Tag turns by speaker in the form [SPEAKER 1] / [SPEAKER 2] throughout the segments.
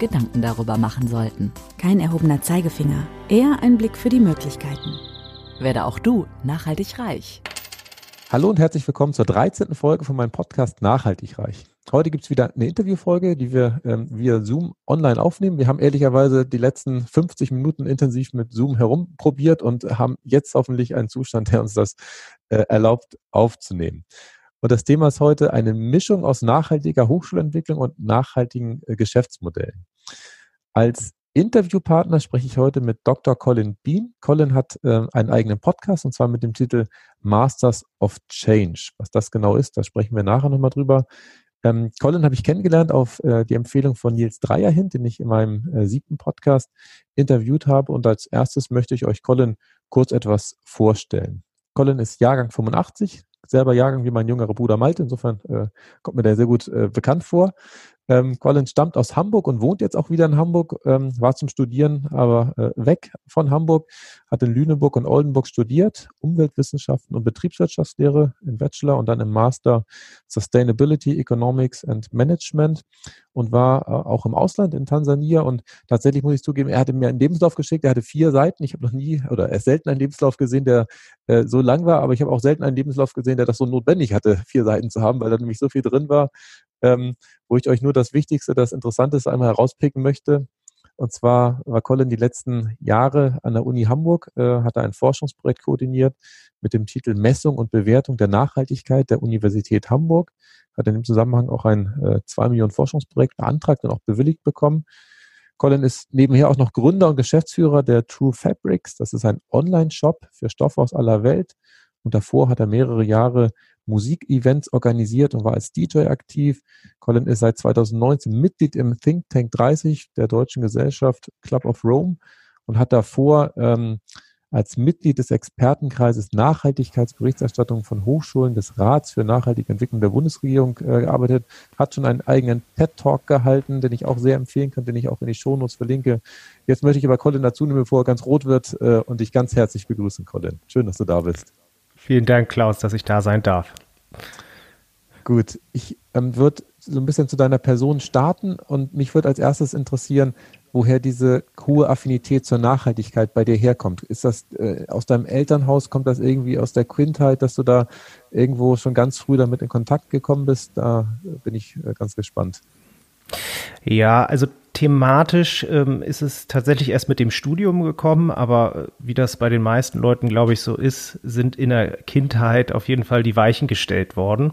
[SPEAKER 1] Gedanken darüber machen sollten.
[SPEAKER 2] Kein erhobener Zeigefinger, eher ein Blick für die Möglichkeiten.
[SPEAKER 1] Werde auch du nachhaltig reich.
[SPEAKER 3] Hallo und herzlich willkommen zur 13. Folge von meinem Podcast Nachhaltig Reich. Heute gibt es wieder eine Interviewfolge, die wir ähm, via Zoom online aufnehmen. Wir haben ehrlicherweise die letzten 50 Minuten intensiv mit Zoom herumprobiert und haben jetzt hoffentlich einen Zustand, der uns das äh, erlaubt aufzunehmen. Und das Thema ist heute eine Mischung aus nachhaltiger Hochschulentwicklung und nachhaltigen äh, Geschäftsmodellen. Als Interviewpartner spreche ich heute mit Dr. Colin Bean. Colin hat äh, einen eigenen Podcast und zwar mit dem Titel Masters of Change. Was das genau ist, da sprechen wir nachher nochmal drüber. Ähm, Colin habe ich kennengelernt auf äh, die Empfehlung von Nils Dreier hin, den ich in meinem äh, siebten Podcast interviewt habe. Und als erstes möchte ich euch Colin kurz etwas vorstellen. Colin ist Jahrgang 85, selber Jahrgang wie mein jüngerer Bruder Malte. Insofern äh, kommt mir der sehr gut äh, bekannt vor. Ähm, Colin stammt aus Hamburg und wohnt jetzt auch wieder in Hamburg, ähm, war zum Studieren aber äh, weg von Hamburg, hat in Lüneburg und Oldenburg studiert, Umweltwissenschaften und Betriebswirtschaftslehre im Bachelor und dann im Master Sustainability, Economics and Management und war äh, auch im Ausland in Tansania und tatsächlich muss ich zugeben, er hatte mir einen Lebenslauf geschickt, er hatte vier Seiten, ich habe noch nie oder er selten einen Lebenslauf gesehen, der äh, so lang war, aber ich habe auch selten einen Lebenslauf gesehen, der das so notwendig hatte, vier Seiten zu haben, weil da nämlich so viel drin war, ähm, wo ich euch nur das Wichtigste, das Interessanteste einmal herauspicken möchte. Und zwar war Colin die letzten Jahre an der Uni Hamburg, äh, hat er ein Forschungsprojekt koordiniert mit dem Titel Messung und Bewertung der Nachhaltigkeit der Universität Hamburg. Hat in dem Zusammenhang auch ein äh, 2 Millionen Forschungsprojekt beantragt und auch bewilligt bekommen. Colin ist nebenher auch noch Gründer und Geschäftsführer der True Fabrics. Das ist ein Online-Shop für Stoffe aus aller Welt. Und davor hat er mehrere Jahre Musikevents organisiert und war als DJ aktiv. Colin ist seit 2019 Mitglied im Think Tank 30 der Deutschen Gesellschaft Club of Rome und hat davor ähm, als Mitglied des Expertenkreises Nachhaltigkeitsberichterstattung von Hochschulen des Rats für nachhaltige Entwicklung der Bundesregierung äh, gearbeitet, hat schon einen eigenen TED-Talk gehalten, den ich auch sehr empfehlen kann, den ich auch in die Shownotes verlinke. Jetzt möchte ich aber Colin dazu nehmen, bevor er ganz rot wird äh, und dich ganz herzlich begrüßen, Colin. Schön, dass du da bist.
[SPEAKER 4] Vielen Dank, Klaus, dass ich da sein darf.
[SPEAKER 3] Gut, ich ähm, würde so ein bisschen zu deiner Person starten und mich würde als erstes interessieren, woher diese hohe Affinität zur Nachhaltigkeit bei dir herkommt. Ist das äh, aus deinem Elternhaus, kommt das irgendwie aus der Kindheit, dass du da irgendwo schon ganz früh damit in Kontakt gekommen bist? Da bin ich äh, ganz gespannt.
[SPEAKER 4] Ja, also thematisch ähm, ist es tatsächlich erst mit dem Studium gekommen, aber äh, wie das bei den meisten Leuten, glaube ich, so ist, sind in der Kindheit auf jeden Fall die Weichen gestellt worden.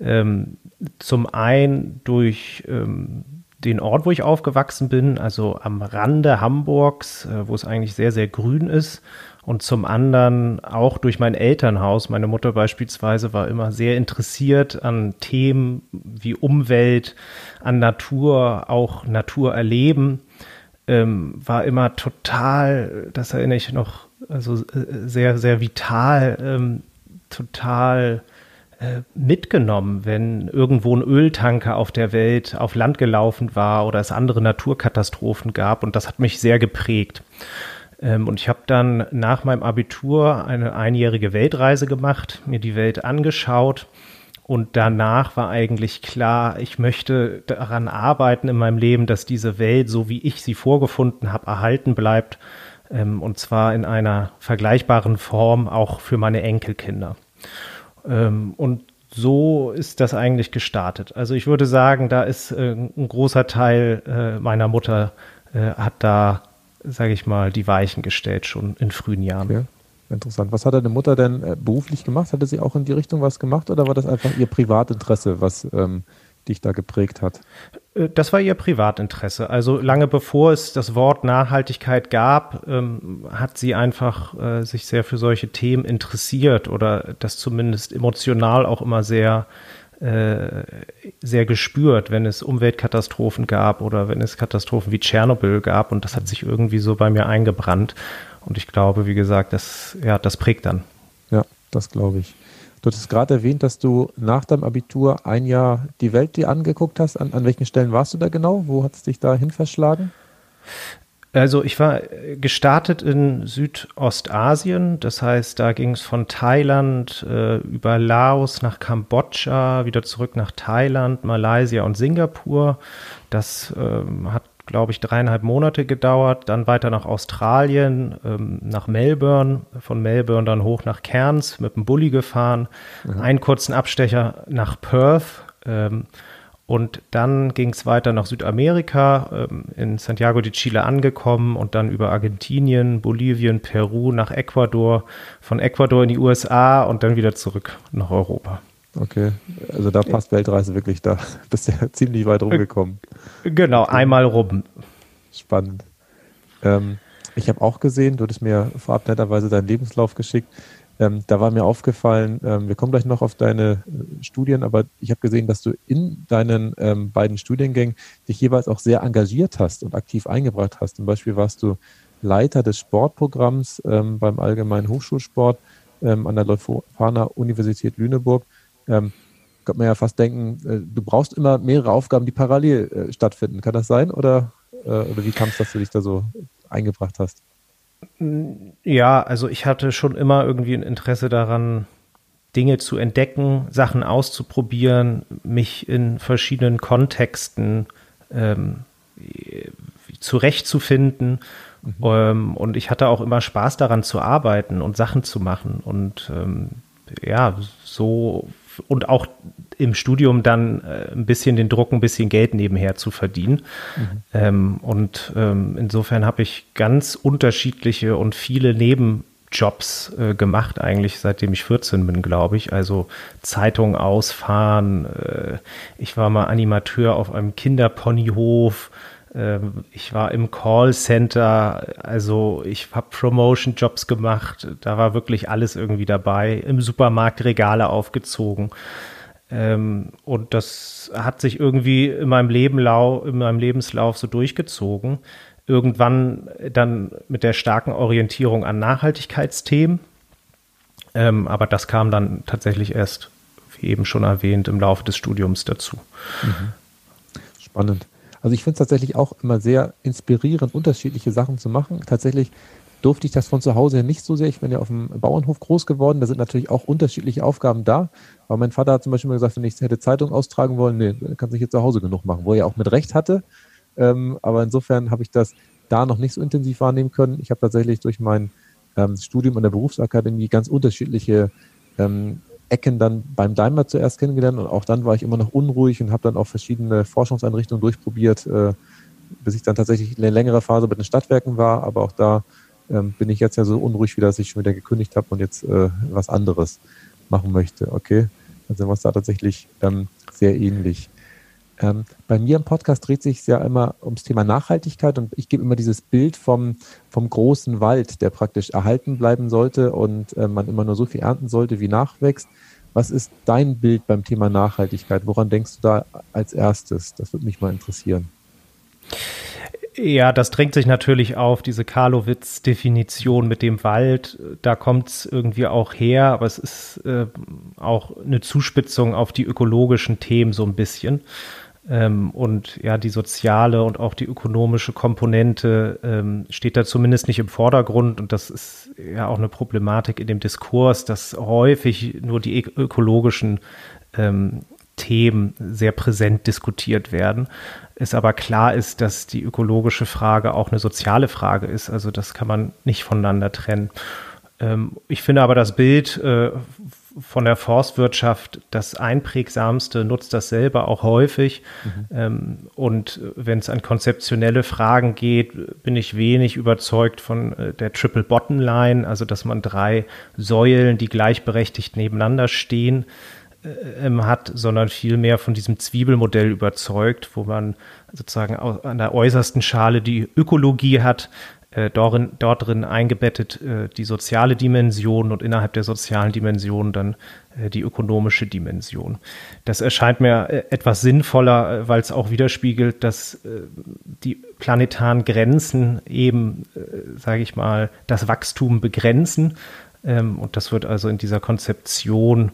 [SPEAKER 4] Ähm, zum einen durch ähm, den Ort, wo ich aufgewachsen bin, also am Rande Hamburgs, äh, wo es eigentlich sehr, sehr grün ist und zum anderen auch durch mein Elternhaus. Meine Mutter beispielsweise war immer sehr interessiert an Themen wie Umwelt, an Natur, auch Natur erleben. Ähm, war immer total, das erinnere ich noch, also äh, sehr, sehr vital, ähm, total äh, mitgenommen, wenn irgendwo ein Öltanker auf der Welt auf Land gelaufen war oder es andere Naturkatastrophen gab. Und das hat mich sehr geprägt. Ähm, und ich habe dann nach meinem Abitur eine einjährige Weltreise gemacht, mir die Welt angeschaut. Und danach war eigentlich klar, ich möchte daran arbeiten in meinem Leben, dass diese Welt, so wie ich sie vorgefunden habe, erhalten bleibt. Ähm, und zwar in einer vergleichbaren Form auch für meine Enkelkinder. Ähm, und so ist das eigentlich gestartet. Also ich würde sagen, da ist äh, ein großer Teil äh, meiner Mutter äh, hat da sage ich mal, die Weichen gestellt, schon in frühen Jahren.
[SPEAKER 3] Okay. Interessant. Was hat deine Mutter denn äh, beruflich gemacht? Hatte sie auch in die Richtung was gemacht oder war das einfach ihr Privatinteresse, was ähm, dich da geprägt hat?
[SPEAKER 4] Äh, das war ihr Privatinteresse. Also lange bevor es das Wort Nachhaltigkeit gab, ähm, hat sie einfach äh, sich sehr für solche Themen interessiert oder das zumindest emotional auch immer sehr sehr gespürt, wenn es Umweltkatastrophen gab oder wenn es Katastrophen wie Tschernobyl gab. Und das hat sich irgendwie so bei mir eingebrannt. Und ich glaube, wie gesagt, das, ja, das prägt dann.
[SPEAKER 3] Ja, das glaube ich. Du hattest gerade erwähnt, dass du nach deinem Abitur ein Jahr die Welt dir angeguckt hast. An, an welchen Stellen warst du da genau? Wo hat es dich da hin verschlagen?
[SPEAKER 4] Also ich war gestartet in Südostasien, das heißt, da ging es von Thailand äh, über Laos nach Kambodscha, wieder zurück nach Thailand, Malaysia und Singapur. Das ähm, hat, glaube ich, dreieinhalb Monate gedauert. Dann weiter nach Australien, ähm, nach Melbourne, von Melbourne dann hoch nach Cairns mit dem Bulli gefahren, mhm. einen kurzen Abstecher nach Perth. Ähm, und dann ging es weiter nach Südamerika, ähm, in Santiago de Chile angekommen und dann über Argentinien, Bolivien, Peru nach Ecuador, von Ecuador in die USA und dann wieder zurück nach Europa.
[SPEAKER 3] Okay, also da passt Weltreise wirklich, da bist ja ziemlich weit rumgekommen.
[SPEAKER 4] Genau, einmal rum.
[SPEAKER 3] Spannend. Ähm, ich habe auch gesehen, du hattest mir vorab netterweise deinen Lebenslauf geschickt. Ähm, da war mir aufgefallen, ähm, wir kommen gleich noch auf deine äh, Studien, aber ich habe gesehen, dass du in deinen ähm, beiden Studiengängen dich jeweils auch sehr engagiert hast und aktiv eingebracht hast. Zum Beispiel warst du Leiter des Sportprogramms ähm, beim Allgemeinen Hochschulsport ähm, an der Leuphana Universität Lüneburg. Ähm, könnte man ja fast denken, äh, du brauchst immer mehrere Aufgaben, die parallel äh, stattfinden. Kann das sein? Oder, äh, oder wie kam es, dass du dich da so eingebracht hast?
[SPEAKER 4] Ja, also ich hatte schon immer irgendwie ein Interesse daran, Dinge zu entdecken, Sachen auszuprobieren, mich in verschiedenen Kontexten ähm, zurechtzufinden. Mhm. Ähm, und ich hatte auch immer Spaß daran zu arbeiten und Sachen zu machen. Und ähm, ja, so und auch im Studium dann äh, ein bisschen den Druck, ein bisschen Geld nebenher zu verdienen. Mhm. Ähm, und ähm, insofern habe ich ganz unterschiedliche und viele Nebenjobs äh, gemacht, eigentlich seitdem ich 14 bin, glaube ich. Also Zeitung ausfahren. Äh, ich war mal Animateur auf einem Kinderponyhof. Ähm, ich war im Callcenter, also ich habe Promotion-Jobs gemacht, da war wirklich alles irgendwie dabei, im Supermarkt Regale aufgezogen. Ähm, und das hat sich irgendwie in meinem, Leben in meinem Lebenslauf so durchgezogen. Irgendwann dann mit der starken Orientierung an Nachhaltigkeitsthemen. Ähm, aber das kam dann tatsächlich erst, wie eben schon erwähnt, im Laufe des Studiums dazu. Mhm.
[SPEAKER 3] Spannend. Also ich finde es tatsächlich auch immer sehr inspirierend, unterschiedliche Sachen zu machen. Tatsächlich durfte ich das von zu Hause nicht so sehr. Ich bin ja auf dem Bauernhof groß geworden. Da sind natürlich auch unterschiedliche Aufgaben da. Aber mein Vater hat zum Beispiel immer gesagt, wenn ich hätte Zeitung austragen wollen, nee, kann sich jetzt zu Hause genug machen, wo er auch mit Recht hatte. Ähm, aber insofern habe ich das da noch nicht so intensiv wahrnehmen können. Ich habe tatsächlich durch mein ähm, Studium an der Berufsakademie ganz unterschiedliche ähm, Ecken dann beim Daimler zuerst kennengelernt und auch dann war ich immer noch unruhig und habe dann auch verschiedene Forschungseinrichtungen durchprobiert, äh, bis ich dann tatsächlich eine längere Phase bei den Stadtwerken war. Aber auch da ähm, bin ich jetzt ja so unruhig wieder, dass ich schon wieder gekündigt habe und jetzt äh, was anderes machen möchte. Okay, also sind wir da tatsächlich ähm, sehr ähnlich. Ähm, bei mir im Podcast dreht sich ja immer ums Thema Nachhaltigkeit und ich gebe immer dieses Bild vom, vom großen Wald, der praktisch erhalten bleiben sollte und äh, man immer nur so viel ernten sollte, wie nachwächst. Was ist dein Bild beim Thema Nachhaltigkeit? Woran denkst du da als erstes? Das würde mich mal interessieren.
[SPEAKER 4] Ja, das drängt sich natürlich auf, diese Karlowitz-Definition mit dem Wald. Da kommt es irgendwie auch her, aber es ist äh, auch eine Zuspitzung auf die ökologischen Themen so ein bisschen. Ähm, und ja, die soziale und auch die ökonomische Komponente ähm, steht da zumindest nicht im Vordergrund. Und das ist ja auch eine Problematik in dem Diskurs, dass häufig nur die ökologischen ähm, Themen sehr präsent diskutiert werden. Es aber klar ist, dass die ökologische Frage auch eine soziale Frage ist. Also das kann man nicht voneinander trennen. Ähm, ich finde aber das Bild äh, von der Forstwirtschaft das einprägsamste, nutzt das selber auch häufig. Mhm. Ähm, und wenn es an konzeptionelle Fragen geht, bin ich wenig überzeugt von äh, der Triple Bottom Line, also dass man drei Säulen, die gleichberechtigt nebeneinander stehen, äh, ähm, hat, sondern vielmehr von diesem Zwiebelmodell überzeugt, wo man sozusagen an der äußersten Schale die Ökologie hat, äh, darin, dort drin eingebettet äh, die soziale Dimension und innerhalb der sozialen Dimension dann äh, die ökonomische Dimension. Das erscheint mir äh, etwas sinnvoller, äh, weil es auch widerspiegelt, dass die planetaren Grenzen eben, sage ich mal, das Wachstum begrenzen. Ähm, und das wird also in dieser Konzeption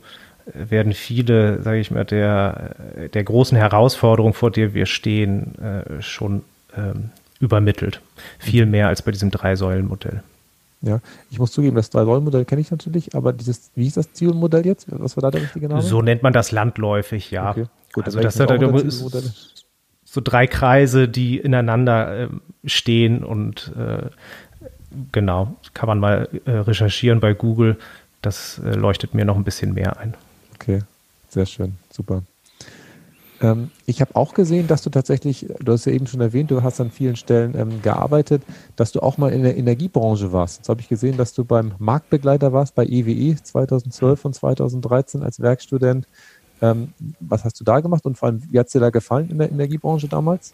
[SPEAKER 4] werden viele, sage ich mal, der, der großen Herausforderungen, vor der wir stehen, schon ähm, übermittelt. Viel mehr als bei diesem Drei-Säulen-Modell.
[SPEAKER 3] Ja, ich muss zugeben, das Drei-Säulen-Modell kenne ich natürlich, aber dieses, wie ist das Zielmodell jetzt? Was war da der richtige Name?
[SPEAKER 4] So nennt man das landläufig, ja. Okay. Gut, also das hat so drei Kreise, die ineinander äh, stehen und äh, genau, kann man mal äh, recherchieren bei Google. Das äh, leuchtet mir noch ein bisschen mehr ein.
[SPEAKER 3] Okay, sehr schön, super. Ähm, ich habe auch gesehen, dass du tatsächlich, du hast ja eben schon erwähnt, du hast an vielen Stellen ähm, gearbeitet, dass du auch mal in der Energiebranche warst. Jetzt habe ich gesehen, dass du beim Marktbegleiter warst, bei EWE 2012 und 2013 als Werkstudent. Ähm, was hast du da gemacht und vor allem, wie hat es dir da gefallen in der Energiebranche damals?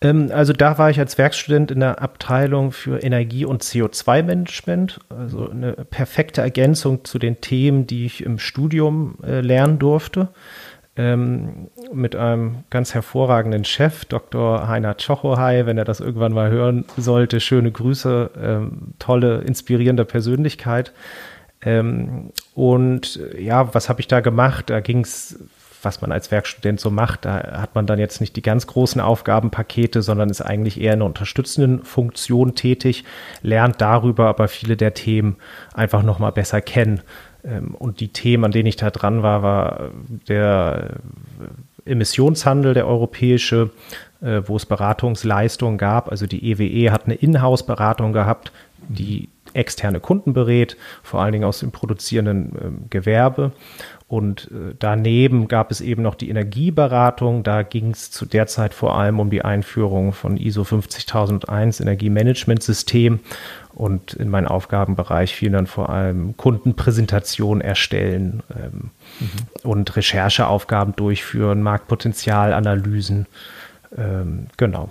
[SPEAKER 4] Ähm, also da war ich als Werkstudent in der Abteilung für Energie- und CO2-Management, also eine perfekte Ergänzung zu den Themen, die ich im Studium äh, lernen durfte ähm, mit einem ganz hervorragenden Chef, Dr. Heiner Tschochohai, wenn er das irgendwann mal hören sollte. Schöne Grüße, ähm, tolle, inspirierende Persönlichkeit. Ähm, und ja, was habe ich da gemacht? Da ging es, was man als Werkstudent so macht, da hat man dann jetzt nicht die ganz großen Aufgabenpakete, sondern ist eigentlich eher in einer unterstützenden Funktion tätig, lernt darüber aber viele der Themen einfach nochmal besser kennen. Ähm, und die Themen, an denen ich da dran war, war der Emissionshandel, der europäische, äh, wo es Beratungsleistungen gab. Also die EWE e hat eine Inhouse-Beratung gehabt, die externe Kunden berät, vor allen Dingen aus dem produzierenden ähm, Gewerbe. Und äh, daneben gab es eben noch die Energieberatung. Da ging es zu der Zeit vor allem um die Einführung von ISO 50001 Energiemanagementsystem und in meinen Aufgabenbereich fielen dann vor allem Kundenpräsentationen erstellen ähm, mhm. und Rechercheaufgaben durchführen, Marktpotenzialanalysen. Ähm, genau.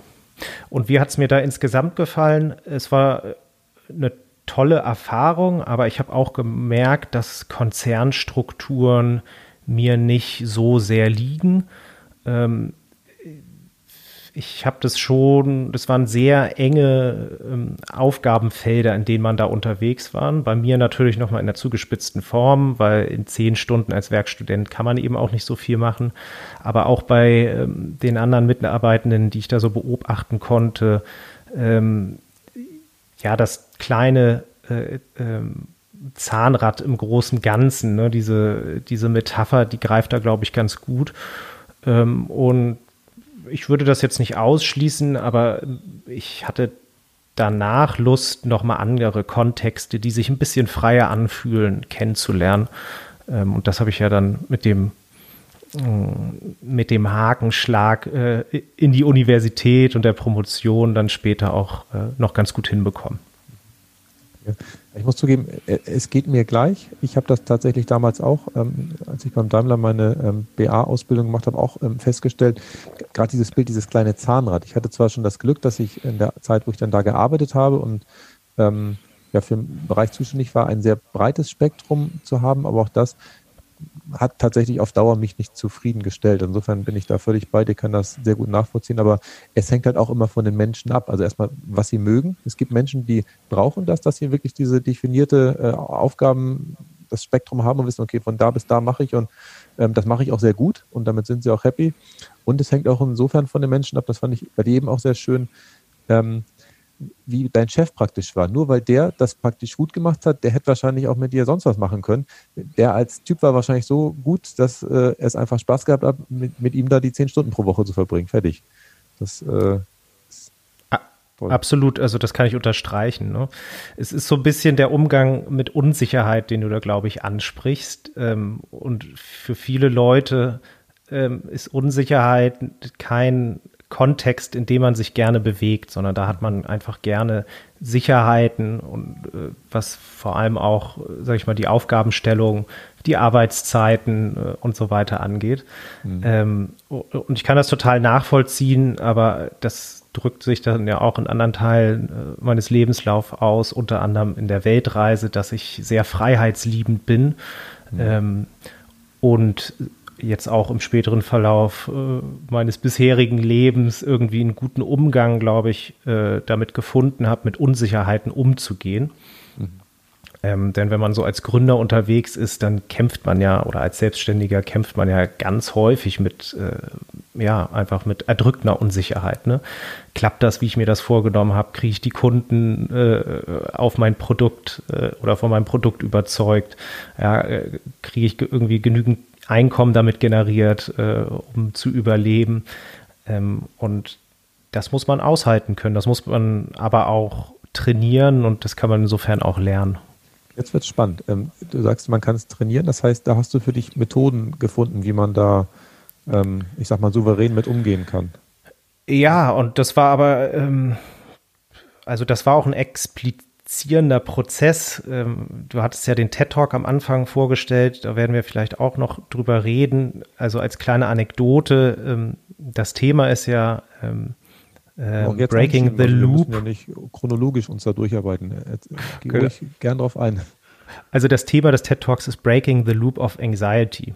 [SPEAKER 4] Und wie hat es mir da insgesamt gefallen? Es war eine tolle Erfahrung, aber ich habe auch gemerkt, dass Konzernstrukturen mir nicht so sehr liegen. Ähm, ich habe das schon, das waren sehr enge ähm, Aufgabenfelder, in denen man da unterwegs war. Bei mir natürlich nochmal in der zugespitzten Form, weil in zehn Stunden als Werkstudent kann man eben auch nicht so viel machen. Aber auch bei ähm, den anderen Mitarbeitenden, die ich da so beobachten konnte, ähm, ja, das kleine äh, ähm, Zahnrad im großen Ganzen, ne? diese, diese Metapher, die greift da, glaube ich, ganz gut. Ähm, und ich würde das jetzt nicht ausschließen, aber ich hatte danach Lust, nochmal andere Kontexte, die sich ein bisschen freier anfühlen, kennenzulernen. Ähm, und das habe ich ja dann mit dem mm, mit dem Hakenschlag äh, in die Universität und der Promotion dann später auch äh, noch ganz gut hinbekommen.
[SPEAKER 3] Ich muss zugeben, äh, es geht mir gleich. Ich habe das tatsächlich damals auch, ähm, als ich beim Daimler meine ähm, BA-Ausbildung gemacht habe, auch ähm, festgestellt, gerade dieses Bild, dieses kleine Zahnrad. Ich hatte zwar schon das Glück, dass ich in der Zeit, wo ich dann da gearbeitet habe und ähm, ja, für den Bereich zuständig war, ein sehr breites Spektrum zu haben, aber auch das hat tatsächlich auf Dauer mich nicht zufriedengestellt. Insofern bin ich da völlig bei dir, kann das sehr gut nachvollziehen, aber es hängt halt auch immer von den Menschen ab. Also erstmal, was sie mögen. Es gibt Menschen, die brauchen das, dass sie wirklich diese definierte äh, Aufgaben, das Spektrum haben und wissen, okay, von da bis da mache ich und ähm, das mache ich auch sehr gut und damit sind sie auch happy. Und es hängt auch insofern von den Menschen ab, das fand ich bei dir eben auch sehr schön, ähm, wie dein Chef praktisch war. Nur weil der das praktisch gut gemacht hat, der hätte wahrscheinlich auch mit dir sonst was machen können. Der als Typ war wahrscheinlich so gut, dass äh, es einfach Spaß gehabt hat, mit, mit, ihm da die zehn Stunden pro Woche zu verbringen. Fertig. Das äh,
[SPEAKER 4] Absolut, also das kann ich unterstreichen. Ne? Es ist so ein bisschen der Umgang mit Unsicherheit, den du da, glaube ich, ansprichst. Ähm, und für viele Leute ähm, ist Unsicherheit kein Kontext, in dem man sich gerne bewegt, sondern da hat man einfach gerne Sicherheiten und äh, was vor allem auch, sage ich mal, die Aufgabenstellung, die Arbeitszeiten äh, und so weiter angeht. Mhm. Ähm, und ich kann das total nachvollziehen, aber das drückt sich dann ja auch in anderen Teilen äh, meines Lebenslaufs aus, unter anderem in der Weltreise, dass ich sehr freiheitsliebend bin. Mhm. Ähm, und jetzt auch im späteren Verlauf äh, meines bisherigen Lebens irgendwie einen guten Umgang, glaube ich, äh, damit gefunden habe, mit Unsicherheiten umzugehen. Mhm. Ähm, denn wenn man so als Gründer unterwegs ist, dann kämpft man ja, oder als Selbstständiger kämpft man ja ganz häufig mit, äh, ja, einfach mit erdrückender Unsicherheit. Ne? Klappt das, wie ich mir das vorgenommen habe? Kriege ich die Kunden äh, auf mein Produkt äh, oder von meinem Produkt überzeugt? Ja, äh, kriege ich irgendwie genügend Einkommen damit generiert, äh, um zu überleben. Ähm, und das muss man aushalten können. Das muss man aber auch trainieren und das kann man insofern auch lernen.
[SPEAKER 3] Jetzt wird es spannend. Ähm, du sagst, man kann es trainieren. Das heißt, da hast du für dich Methoden gefunden, wie man da, ähm, ich sag mal, souverän mit umgehen kann.
[SPEAKER 4] Ja, und das war aber, ähm, also das war auch ein explizit zierender Prozess. Ähm, du hattest ja den TED Talk am Anfang vorgestellt, da werden wir vielleicht auch noch drüber reden. Also als kleine Anekdote, ähm, das Thema ist ja
[SPEAKER 3] äh, Breaking the Loop. Wir müssen ja nicht chronologisch uns da durcharbeiten. Geh genau. ruhig gern drauf ein.
[SPEAKER 4] Also das Thema des TED Talks ist Breaking the Loop of Anxiety.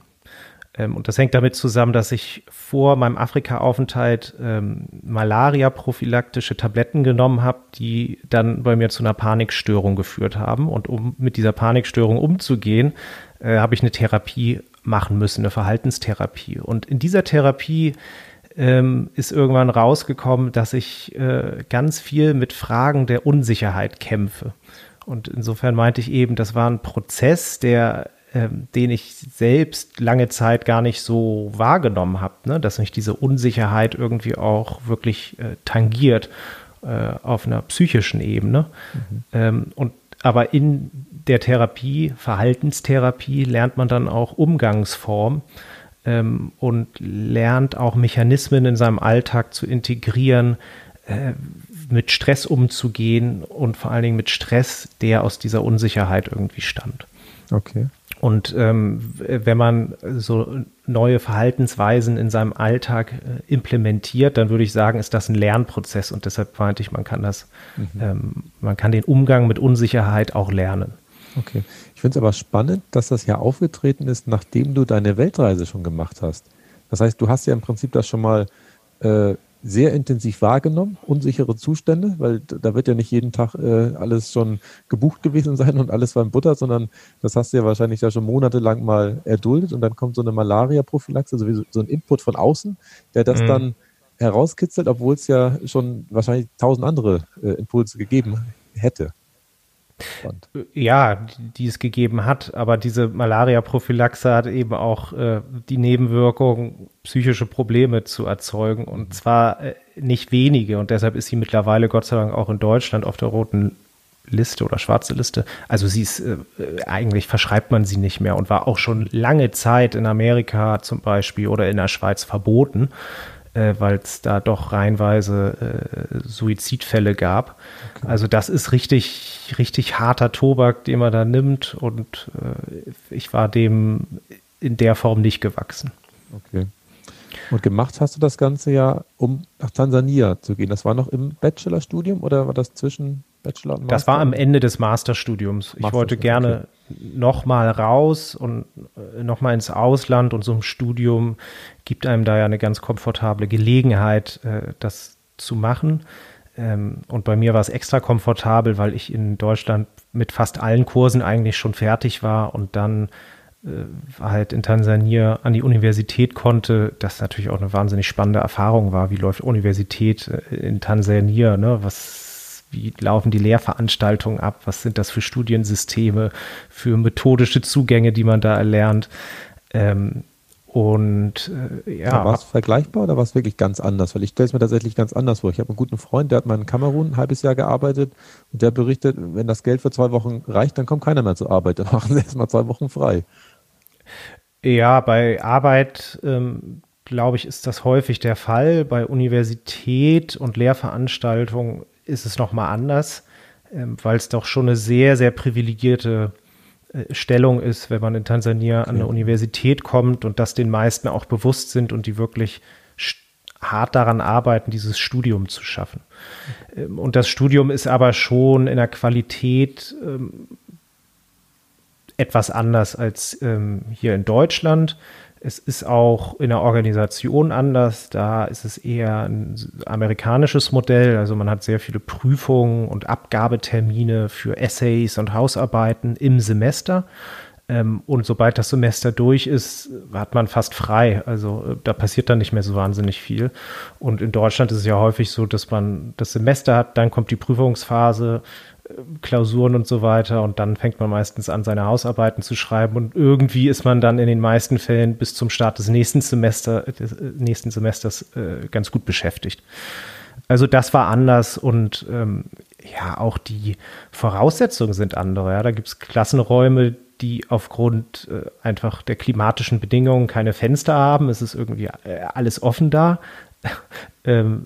[SPEAKER 4] Ähm, und das hängt damit zusammen, dass ich vor meinem Afrika-Aufenthalt ähm, Malaria-prophylaktische Tabletten genommen habe, die dann bei mir zu einer Panikstörung geführt haben. Und um mit dieser Panikstörung umzugehen, äh, habe ich eine Therapie machen müssen, eine Verhaltenstherapie. Und in dieser Therapie ähm, ist irgendwann rausgekommen, dass ich äh, ganz viel mit Fragen der Unsicherheit kämpfe. Und insofern meinte ich eben, das war ein Prozess, der ähm, den ich selbst lange Zeit gar nicht so wahrgenommen habe, ne? dass mich diese Unsicherheit irgendwie auch wirklich äh, tangiert äh, auf einer psychischen Ebene. Mhm. Ähm, und aber in der Therapie, Verhaltenstherapie, lernt man dann auch Umgangsform ähm, und lernt auch Mechanismen in seinem Alltag zu integrieren, äh, mit Stress umzugehen und vor allen Dingen mit Stress, der aus dieser Unsicherheit irgendwie stammt.
[SPEAKER 3] Okay.
[SPEAKER 4] Und ähm, wenn man so neue Verhaltensweisen in seinem Alltag äh, implementiert, dann würde ich sagen, ist das ein Lernprozess und deshalb meinte ich, man kann das, mhm. ähm, man kann den Umgang mit Unsicherheit auch lernen.
[SPEAKER 3] Okay. Ich finde es aber spannend, dass das ja aufgetreten ist, nachdem du deine Weltreise schon gemacht hast. Das heißt, du hast ja im Prinzip das schon mal äh, sehr intensiv wahrgenommen, unsichere Zustände, weil da wird ja nicht jeden Tag äh, alles schon gebucht gewesen sein und alles war in Butter, sondern das hast du ja wahrscheinlich da schon monatelang mal erduldet und dann kommt so eine Malaria-Prophylaxe, also so ein Input von außen, der das mhm. dann herauskitzelt, obwohl es ja schon wahrscheinlich tausend andere äh, Impulse gegeben hätte.
[SPEAKER 4] Spannend. Ja, die es gegeben hat, aber diese Malaria-Prophylaxe hat eben auch äh, die Nebenwirkung, psychische Probleme zu erzeugen und mhm. zwar äh, nicht wenige und deshalb ist sie mittlerweile Gott sei Dank auch in Deutschland auf der roten Liste oder schwarze Liste. Also sie ist, äh, eigentlich verschreibt man sie nicht mehr und war auch schon lange Zeit in Amerika zum Beispiel oder in der Schweiz verboten äh, weil es da doch reihenweise äh, Suizidfälle gab. Okay. Also das ist richtig, richtig harter Tobak, den man da nimmt und äh, ich war dem in der Form nicht gewachsen.
[SPEAKER 3] Okay. Und gemacht hast du das Ganze ja, um nach Tansania zu gehen. Das war noch im Bachelorstudium oder war das zwischen Bachelor und
[SPEAKER 4] Master? Das war am Ende des Masterstudiums. Ich wollte gerne okay. nochmal raus und äh, nochmal ins Ausland und so ein Studium gibt einem da ja eine ganz komfortable Gelegenheit, äh, das zu machen. Ähm, und bei mir war es extra komfortabel, weil ich in Deutschland mit fast allen Kursen eigentlich schon fertig war und dann äh, halt in Tansania an die Universität konnte, das natürlich auch eine wahnsinnig spannende Erfahrung war. Wie läuft Universität in Tansania? Ne? Was wie laufen die Lehrveranstaltungen ab, was sind das für Studiensysteme, für methodische Zugänge, die man da erlernt. Ähm, und äh, ja.
[SPEAKER 3] War es vergleichbar oder war es wirklich ganz anders? Weil ich stelle es mir tatsächlich ganz anders vor. Ich habe einen guten Freund, der hat mal in Kamerun ein halbes Jahr gearbeitet und der berichtet, wenn das Geld für zwei Wochen reicht, dann kommt keiner mehr zur Arbeit. Dann machen sie erstmal zwei Wochen frei.
[SPEAKER 4] Ja, bei Arbeit ähm, glaube ich, ist das häufig der Fall. Bei Universität und Lehrveranstaltungen ist es nochmal anders, ähm, weil es doch schon eine sehr, sehr privilegierte äh, Stellung ist, wenn man in Tansania okay. an eine Universität kommt und das den meisten auch bewusst sind und die wirklich hart daran arbeiten, dieses Studium zu schaffen. Ähm, und das Studium ist aber schon in der Qualität ähm, etwas anders als hier in Deutschland. Es ist auch in der Organisation anders. Da ist es eher ein amerikanisches Modell. Also man hat sehr viele Prüfungen und Abgabetermine für Essays und Hausarbeiten im Semester. Ähm, und sobald das Semester durch ist, hat man fast frei. Also äh, da passiert dann nicht mehr so wahnsinnig viel. Und in Deutschland ist es ja häufig so, dass man das Semester hat, dann kommt die Prüfungsphase, Klausuren und so weiter und dann fängt man meistens an, seine Hausarbeiten zu schreiben und irgendwie ist man dann in den meisten Fällen bis zum Start des nächsten Semester, des äh, nächsten Semesters äh, ganz gut beschäftigt. Also das war anders und ähm, ja, auch die Voraussetzungen sind andere. Ja. Da gibt es Klassenräume, die aufgrund äh, einfach der klimatischen Bedingungen keine Fenster haben. Es ist irgendwie äh, alles offen da. ähm,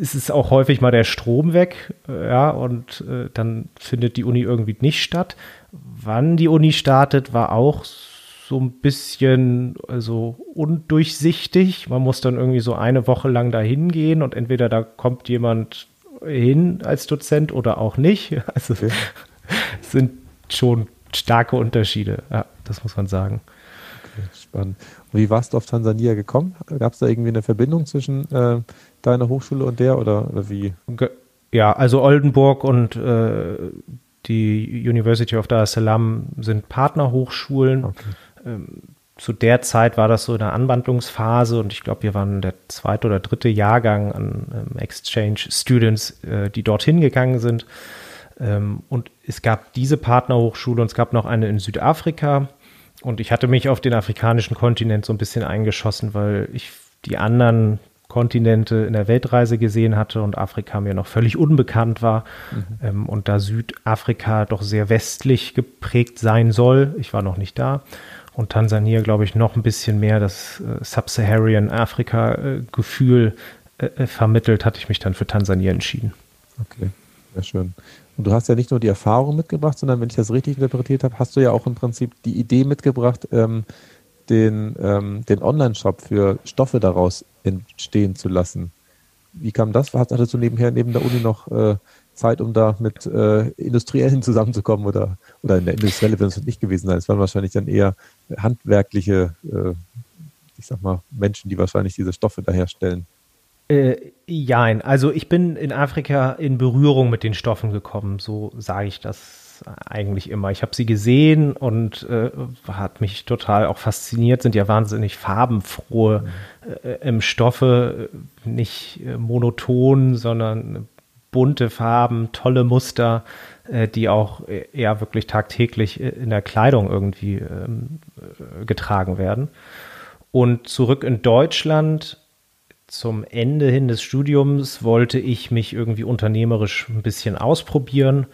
[SPEAKER 4] es ist auch häufig mal der Strom weg, äh, ja, und äh, dann findet die Uni irgendwie nicht statt. Wann die Uni startet, war auch so ein bisschen also undurchsichtig. Man muss dann irgendwie so eine Woche lang da hingehen und entweder da kommt jemand hin als Dozent oder auch nicht. Also es sind schon starke Unterschiede, ja, das muss man sagen.
[SPEAKER 3] Okay, spannend. Und wie warst du auf Tansania gekommen? Gab es da irgendwie eine Verbindung zwischen äh, deiner Hochschule und der oder, oder wie?
[SPEAKER 4] Ja, also Oldenburg und äh, die University of Dar es Salaam sind Partnerhochschulen. Okay. Ähm, zu der Zeit war das so in der Anwandlungsphase und ich glaube, wir waren der zweite oder dritte Jahrgang an ähm, Exchange Students, äh, die dorthin gegangen sind. Ähm, und es gab diese Partnerhochschule und es gab noch eine in Südafrika. Und ich hatte mich auf den afrikanischen Kontinent so ein bisschen eingeschossen, weil ich die anderen Kontinente in der Weltreise gesehen hatte und Afrika mir noch völlig unbekannt war. Mhm. Ähm, und da Südafrika doch sehr westlich geprägt sein soll, ich war noch nicht da. Und Tansania, glaube ich, noch ein bisschen mehr das äh, Sub-Saharan Afrika-Gefühl äh, äh, vermittelt, hatte ich mich dann für Tansania entschieden.
[SPEAKER 3] Okay, sehr schön. Und du hast ja nicht nur die Erfahrung mitgebracht, sondern wenn ich das richtig interpretiert habe, hast du ja auch im Prinzip die Idee mitgebracht, ähm, den, ähm, den Online-Shop für Stoffe daraus entstehen zu lassen. Wie kam das? Hattest du nebenher neben der Uni noch äh, Zeit, um da mit äh, Industriellen zusammenzukommen oder, oder in der Industrielle wird es nicht gewesen sein. Es waren wahrscheinlich dann eher handwerkliche, äh, ich sag mal, Menschen, die wahrscheinlich diese Stoffe da herstellen.
[SPEAKER 4] Äh, jein, also ich bin in Afrika in Berührung mit den Stoffen gekommen, so sage ich das eigentlich immer. Ich habe sie gesehen und äh, hat mich total auch fasziniert, sind ja wahnsinnig farbenfrohe mhm. äh, Stoffe, nicht äh, monoton, sondern bunte Farben, tolle Muster, äh, die auch eher wirklich tagtäglich äh, in der Kleidung irgendwie ähm, äh, getragen werden. Und zurück in Deutschland zum Ende hin des Studiums wollte ich mich irgendwie unternehmerisch ein bisschen ausprobieren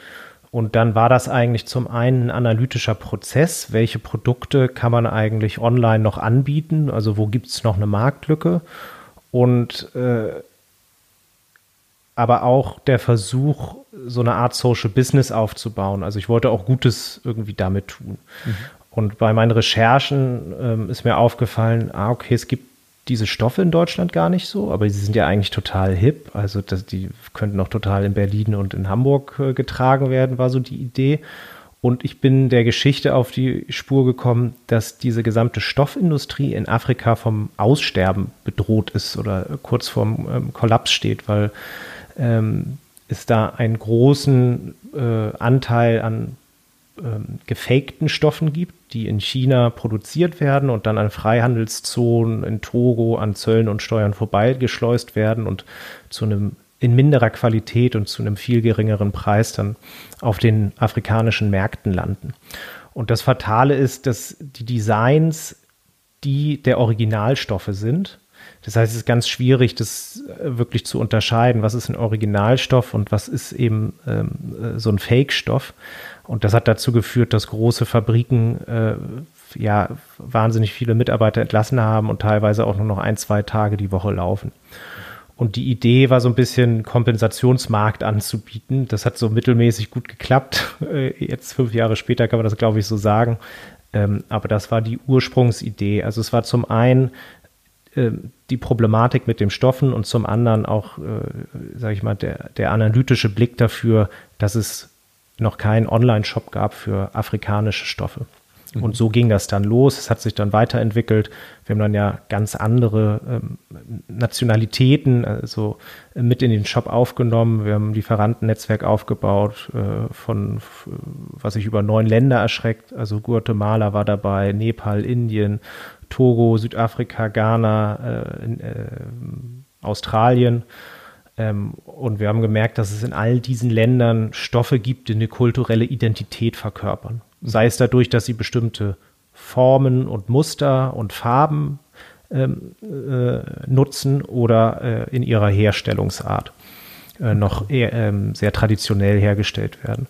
[SPEAKER 4] und dann war das eigentlich zum einen ein analytischer Prozess. Welche Produkte kann man eigentlich online noch anbieten? Also wo gibt es noch eine Marktlücke? Und äh, aber auch der Versuch, so eine Art Social Business aufzubauen. Also ich wollte auch Gutes irgendwie damit tun. Mhm. Und bei meinen Recherchen ähm, ist mir aufgefallen, ah, okay, es gibt diese Stoffe in Deutschland gar nicht so, aber sie sind ja eigentlich total hip. Also das, die könnten auch total in Berlin und in Hamburg äh, getragen werden, war so die Idee. Und ich bin der Geschichte auf die Spur gekommen, dass diese gesamte Stoffindustrie in Afrika vom Aussterben bedroht ist oder kurz vorm ähm, Kollaps steht, weil ähm, es da einen großen äh, Anteil an ähm, gefakten Stoffen gibt, die in China produziert werden und dann an Freihandelszonen in Togo an Zöllen und Steuern vorbeigeschleust werden und zu einem in minderer Qualität und zu einem viel geringeren Preis dann auf den afrikanischen Märkten landen. Und das Fatale ist, dass die Designs die der Originalstoffe sind, Das heißt, es ist ganz schwierig, das äh, wirklich zu unterscheiden, was ist ein Originalstoff und was ist eben ähm, äh, so ein Fake-Stoff. Und das hat dazu geführt, dass große Fabriken äh, ja wahnsinnig viele Mitarbeiter entlassen haben und teilweise auch nur noch ein, zwei Tage die Woche laufen. Und die Idee war so ein bisschen Kompensationsmarkt anzubieten. Das hat so mittelmäßig gut geklappt. Äh, jetzt fünf Jahre später kann man das, glaube ich, so sagen. Ähm, aber das war die Ursprungsidee. Also es war zum einen äh, die Problematik mit dem Stoffen und zum anderen auch, äh, sage ich mal, der, der analytische Blick dafür, dass es noch keinen Online-Shop gab für afrikanische Stoffe. Mhm. Und so ging das dann los. Es hat sich dann weiterentwickelt. Wir haben dann ja ganz andere ähm, Nationalitäten also äh, mit in den Shop aufgenommen. Wir haben ein Lieferantennetzwerk aufgebaut äh, von, was sich über neun Länder erschreckt. Also Guatemala war dabei, Nepal, Indien, Togo, Südafrika, Ghana, äh, in, äh, Australien. Ähm, und wir haben gemerkt, dass es in all diesen Ländern Stoffe gibt, die eine kulturelle Identität verkörpern. Sei es dadurch, dass sie bestimmte Formen und Muster und Farben ähm, äh, nutzen oder äh, in ihrer Herstellungsart äh, noch eher, ähm, sehr traditionell hergestellt werden.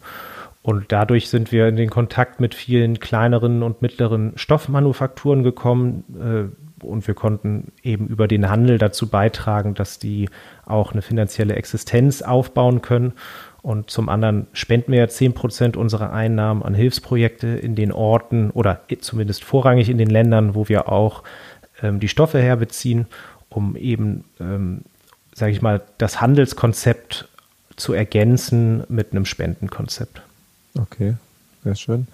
[SPEAKER 4] Und dadurch sind wir in den Kontakt mit vielen kleineren und mittleren Stoffmanufakturen gekommen, äh, und wir konnten eben über den Handel dazu beitragen, dass die auch eine finanzielle Existenz aufbauen können. Und zum anderen spenden wir ja 10 Prozent unserer Einnahmen an Hilfsprojekte in den Orten oder zumindest vorrangig in den Ländern, wo wir auch ähm, die Stoffe herbeziehen, um eben, ähm, sage ich mal, das Handelskonzept zu ergänzen mit einem Spendenkonzept.
[SPEAKER 3] Okay, sehr schön.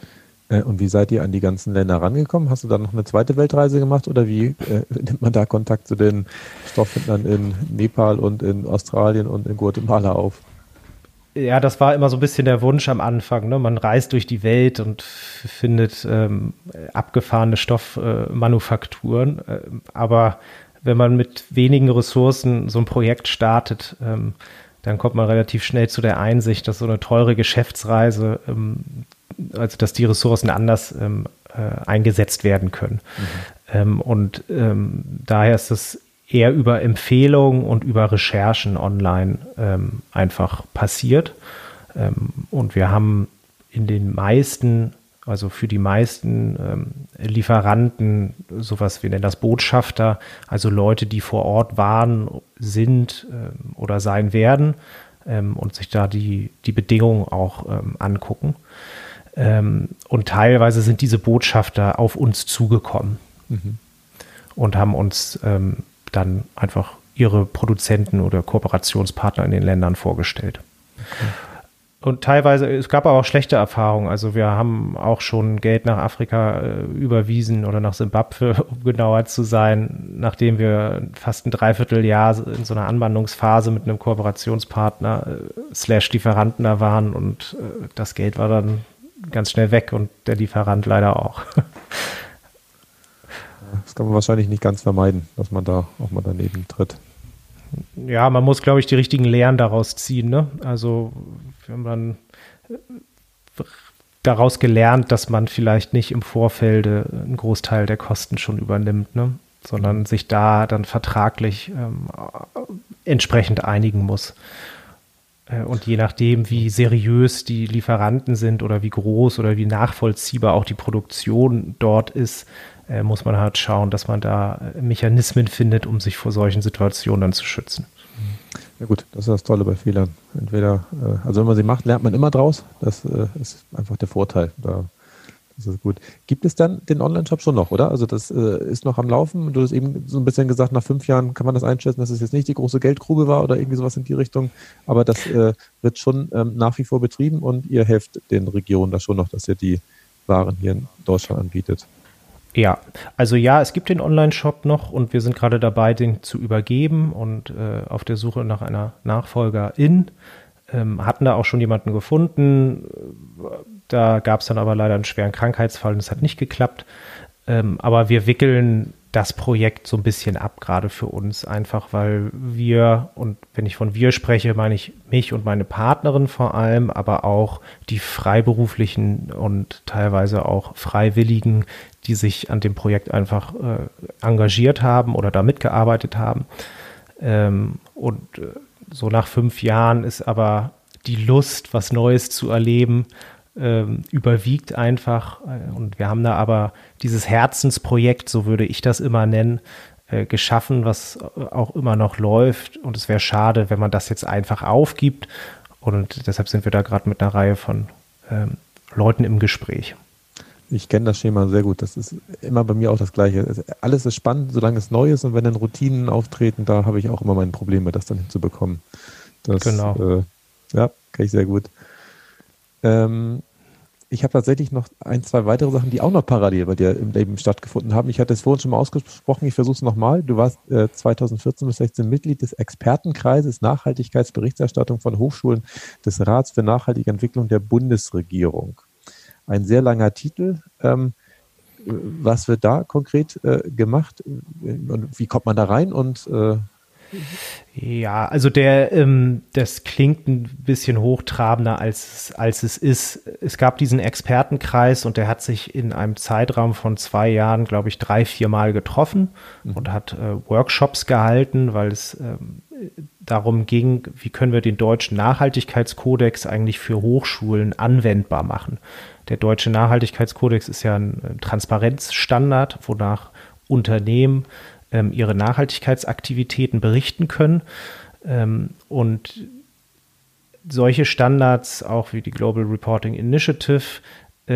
[SPEAKER 3] Äh, und wie seid ihr an die ganzen Länder rangekommen? Hast du da noch eine zweite Weltreise gemacht oder wie äh, nimmt man da Kontakt zu den Stoffhändlern in Nepal und in Australien und in Guatemala auf?
[SPEAKER 4] Ja, das war immer so ein bisschen der Wunsch am Anfang. Ne? Man reist durch die Welt und findet ähm, abgefahrene Stoffmanufakturen. Äh, aber wenn man mit wenigen Ressourcen so ein Projekt startet, ähm, dann kommt man relativ schnell zu der Einsicht, dass so eine teure Geschäftsreise ähm, also dass die Ressourcen anders ähm, äh, eingesetzt werden können. Mhm. Ähm, und ähm, daher ist es eher über Empfehlungen und über Recherchen online ähm, einfach passiert. Ähm, und wir haben in den meisten, also für die meisten ähm, Lieferanten, sowas, wir nennen das Botschafter, also Leute, die vor Ort waren, sind oder sein werden und sich da die, die Bedingungen auch angucken. Ähm, und teilweise sind diese Botschafter auf uns zugekommen mhm. und haben uns ähm, dann einfach ihre Produzenten oder Kooperationspartner in den Ländern vorgestellt. Okay. Und teilweise, es gab aber auch schlechte Erfahrungen. Also wir haben auch schon Geld nach Afrika äh, überwiesen oder nach Simbabwe, um genauer zu sein, nachdem wir fast ein Dreivierteljahr in so einer Anwandlungsphase mit einem Kooperationspartner äh, slash Lieferanten da waren und äh, das Geld war dann ganz schnell weg und der Lieferant leider auch.
[SPEAKER 3] Das kann man wahrscheinlich nicht ganz vermeiden, dass man da auch mal daneben tritt.
[SPEAKER 4] Ja, man muss, glaube ich, die richtigen Lehren daraus ziehen. Ne? Also, wir haben dann äh, daraus gelernt, dass man vielleicht nicht im Vorfeld einen Großteil der Kosten schon übernimmt, ne? sondern sich da dann vertraglich ähm, entsprechend einigen muss. Äh, und je nachdem, wie seriös die Lieferanten sind oder wie groß oder wie nachvollziehbar auch die Produktion dort ist, äh, muss man halt schauen, dass man da äh, Mechanismen findet, um sich vor solchen Situationen dann zu schützen.
[SPEAKER 3] Ja gut, das ist das Tolle bei Fehlern. Entweder, also wenn man sie macht, lernt man immer draus. Das ist einfach der Vorteil. Da das ist gut. Gibt es dann den Online-Shop schon noch, oder? Also das äh, ist noch am Laufen. Du hast eben so ein bisschen gesagt, nach fünf Jahren kann man das einschätzen, dass es jetzt nicht die große Geldgrube war oder irgendwie sowas in die Richtung. Aber das äh, wird schon ähm, nach wie vor betrieben und ihr helft den Regionen da schon noch, dass ihr die Waren hier in Deutschland anbietet.
[SPEAKER 4] Ja, also ja, es gibt den Online-Shop noch und wir sind gerade dabei, den zu übergeben und äh, auf der Suche nach einer Nachfolgerin. Ähm, hatten da auch schon jemanden gefunden da gab es dann aber leider einen schweren Krankheitsfall und es hat nicht geklappt. Ähm, aber wir wickeln das Projekt so ein bisschen ab, gerade für uns, einfach weil wir, und wenn ich von wir spreche, meine ich mich und meine Partnerin vor allem, aber auch die freiberuflichen und teilweise auch Freiwilligen, die sich an dem Projekt einfach äh, engagiert haben oder da mitgearbeitet haben. Ähm, und äh, so nach fünf Jahren ist aber die Lust, was Neues zu erleben, ähm, überwiegt einfach. Und wir haben da aber dieses Herzensprojekt, so würde ich das immer nennen, äh, geschaffen, was auch immer noch läuft. Und es wäre schade, wenn man das jetzt einfach aufgibt. Und deshalb sind wir da gerade mit einer Reihe von ähm, Leuten im Gespräch.
[SPEAKER 3] Ich kenne das Schema sehr gut. Das ist immer bei mir auch das Gleiche. Alles ist spannend, solange es neu ist und wenn dann Routinen auftreten, da habe ich auch immer meine Probleme, das dann hinzubekommen. Das, genau. Äh, ja, kann ich sehr gut. Ähm, ich habe tatsächlich noch ein, zwei weitere Sachen, die auch noch parallel bei dir im Leben stattgefunden haben. Ich hatte es vorhin schon mal ausgesprochen, ich versuche es nochmal. Du warst äh, 2014 bis 16 Mitglied des Expertenkreises Nachhaltigkeitsberichterstattung von Hochschulen des Rats für nachhaltige Entwicklung der Bundesregierung. Ein sehr langer Titel. Ähm, was wird da konkret äh, gemacht? Und wie kommt man da rein? Und äh,
[SPEAKER 4] ja, also der, ähm, das klingt ein bisschen hochtrabender, als, als es ist. Es gab diesen Expertenkreis und der hat sich in einem Zeitraum von zwei Jahren, glaube ich, drei, vier Mal getroffen mhm. und hat äh, Workshops gehalten, weil es ähm, darum ging, wie können wir den deutschen Nachhaltigkeitskodex eigentlich für Hochschulen anwendbar machen. Der deutsche Nachhaltigkeitskodex ist ja ein Transparenzstandard, wonach Unternehmen ähm, ihre Nachhaltigkeitsaktivitäten berichten können. Ähm, und solche Standards, auch wie die Global Reporting Initiative,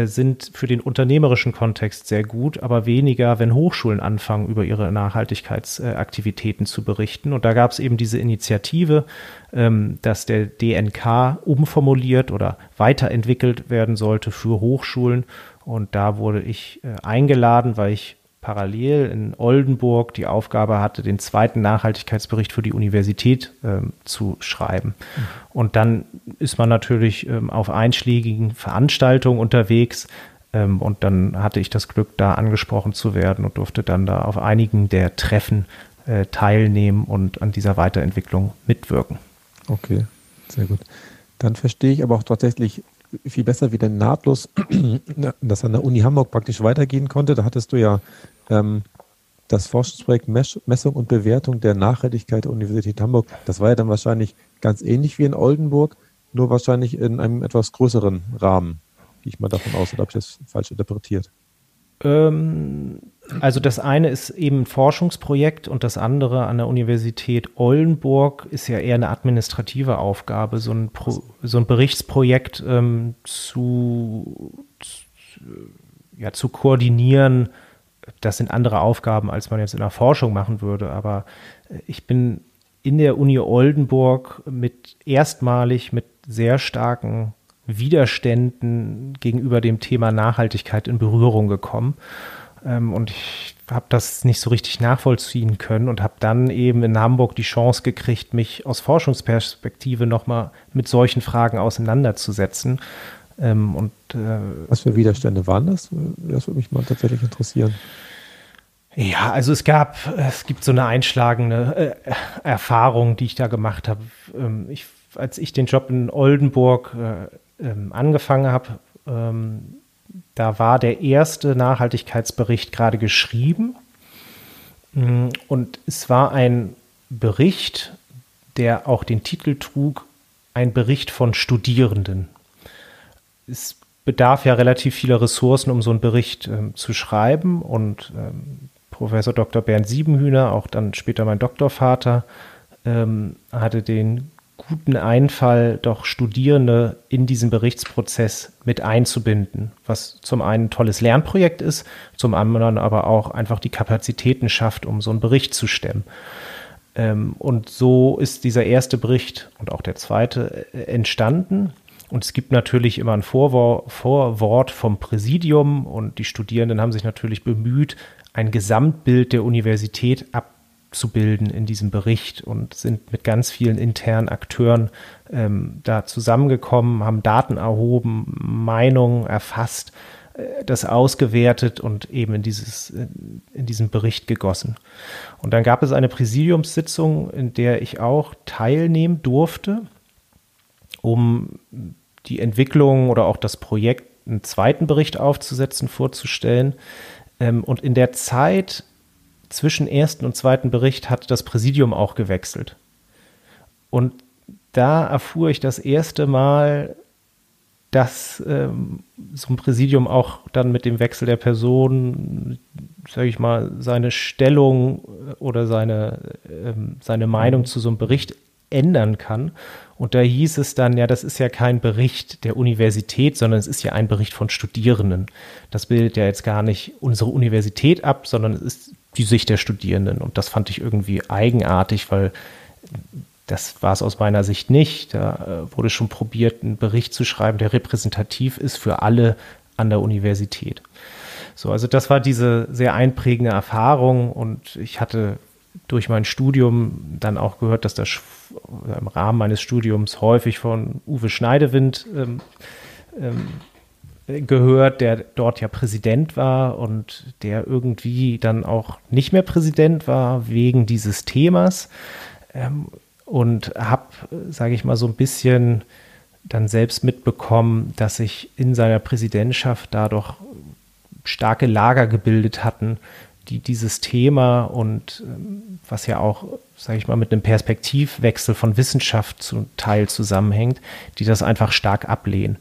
[SPEAKER 4] sind für den unternehmerischen Kontext sehr gut, aber weniger, wenn Hochschulen anfangen, über ihre Nachhaltigkeitsaktivitäten zu berichten. Und da gab es eben diese Initiative, ähm, dass der DNK umformuliert oder weiterentwickelt werden sollte für Hochschulen. Und da wurde ich äh, eingeladen, weil ich parallel in Oldenburg die Aufgabe hatte, den zweiten Nachhaltigkeitsbericht für die Universität ähm, zu schreiben. Mhm. Und dann ist man natürlich ähm, auf einschlägigen Veranstaltungen unterwegs. Ähm, und dann hatte ich das Glück, da angesprochen zu werden und durfte dann da auf einigen der Treffen äh, teilnehmen und an dieser Weiterentwicklung mitwirken.
[SPEAKER 3] Okay, sehr gut. Dann verstehe ich aber auch tatsächlich viel besser, wie denn nahtlos das an der Uni Hamburg praktisch weitergehen konnte. Da hattest du ja ähm, das Forschungsprojekt Messung und Bewertung der Nachhaltigkeit der Universität Hamburg. Das war ja dann wahrscheinlich ganz ähnlich wie in Oldenburg, nur wahrscheinlich in einem etwas größeren Rahmen. Gehe ich mal davon aus, oder habe ich das falsch interpretiert?
[SPEAKER 4] Ähm, also das eine ist eben ein Forschungsprojekt und das andere an der Universität Oldenburg ist ja eher eine administrative Aufgabe, so ein, Pro, so ein Berichtsprojekt ähm, zu, zu, ja, zu koordinieren. Das sind andere Aufgaben, als man jetzt in der Forschung machen würde. Aber äh, ich bin in der Uni Oldenburg mit erstmalig mit sehr starken Widerständen gegenüber dem Thema Nachhaltigkeit in Berührung gekommen. Ähm, und ich habe das nicht so richtig nachvollziehen können und habe dann eben in Hamburg die Chance gekriegt, mich aus Forschungsperspektive nochmal mit solchen Fragen auseinanderzusetzen. Ähm, und,
[SPEAKER 3] äh, Was für Widerstände waren das? Das würde mich mal tatsächlich interessieren.
[SPEAKER 4] Ja, also es gab, es gibt so eine einschlagende äh, Erfahrung, die ich da gemacht habe. Ähm, ich, als ich den Job in Oldenburg äh, ähm, angefangen habe, ähm, da war der erste Nachhaltigkeitsbericht gerade geschrieben mm, und es war ein Bericht, der auch den Titel trug, ein Bericht von Studierenden. Es bedarf ja relativ vieler Ressourcen, um so einen Bericht ähm, zu schreiben und ähm, Professor Dr. Bernd Siebenhühner, auch dann später mein Doktorvater, ähm, hatte den guten Einfall, doch Studierende in diesen Berichtsprozess mit einzubinden, was zum einen ein tolles Lernprojekt ist, zum anderen aber auch einfach die Kapazitäten schafft, um so einen Bericht zu stemmen. Ähm, und so ist dieser erste Bericht und auch der zweite äh, entstanden. Und es gibt natürlich immer ein Vorwort, vom Präsidium und die Studierenden haben sich natürlich bemüht, ein Gesamtbild der Universität ab abzubilden in diesem Bericht und sind mit ganz vielen internen Akteuren ähm, da zusammengekommen, haben Daten erhoben, Meinungen erfasst, äh, das ausgewertet und eben in, dieses, in diesen Bericht gegossen. Und dann gab es eine Präsidiumssitzung, in der ich auch teilnehmen durfte, um die Entwicklung oder auch das Projekt einen zweiten Bericht aufzusetzen, vorzustellen. Ähm, und in der Zeit zwischen ersten und zweiten Bericht hat das Präsidium auch gewechselt. Und da erfuhr ich das erste Mal, dass ähm, so ein Präsidium auch dann mit dem Wechsel der Person, sage ich mal, seine Stellung oder seine, ähm, seine Meinung zu so einem Bericht ändern kann. Und da hieß es dann, ja, das ist ja kein Bericht der Universität, sondern es ist ja ein Bericht von Studierenden. Das bildet ja jetzt gar nicht unsere Universität ab, sondern es ist die Sicht der Studierenden. Und das fand ich irgendwie eigenartig, weil das war es aus meiner Sicht nicht. Da äh, wurde schon probiert, einen Bericht zu schreiben, der repräsentativ ist für alle an der Universität. So, also das war diese sehr einprägende Erfahrung und ich hatte durch mein Studium dann auch gehört, dass das im Rahmen meines Studiums häufig von Uwe Schneidewind ähm, ähm, gehört, der dort ja Präsident war und der irgendwie dann auch nicht mehr Präsident war wegen dieses Themas. Ähm, und habe, sage ich mal, so ein bisschen dann selbst mitbekommen, dass sich in seiner Präsidentschaft da doch starke Lager gebildet hatten, die dieses Thema und ähm, was ja auch, sage ich mal, mit einem Perspektivwechsel von Wissenschaft zum Teil zusammenhängt, die das einfach stark ablehnen.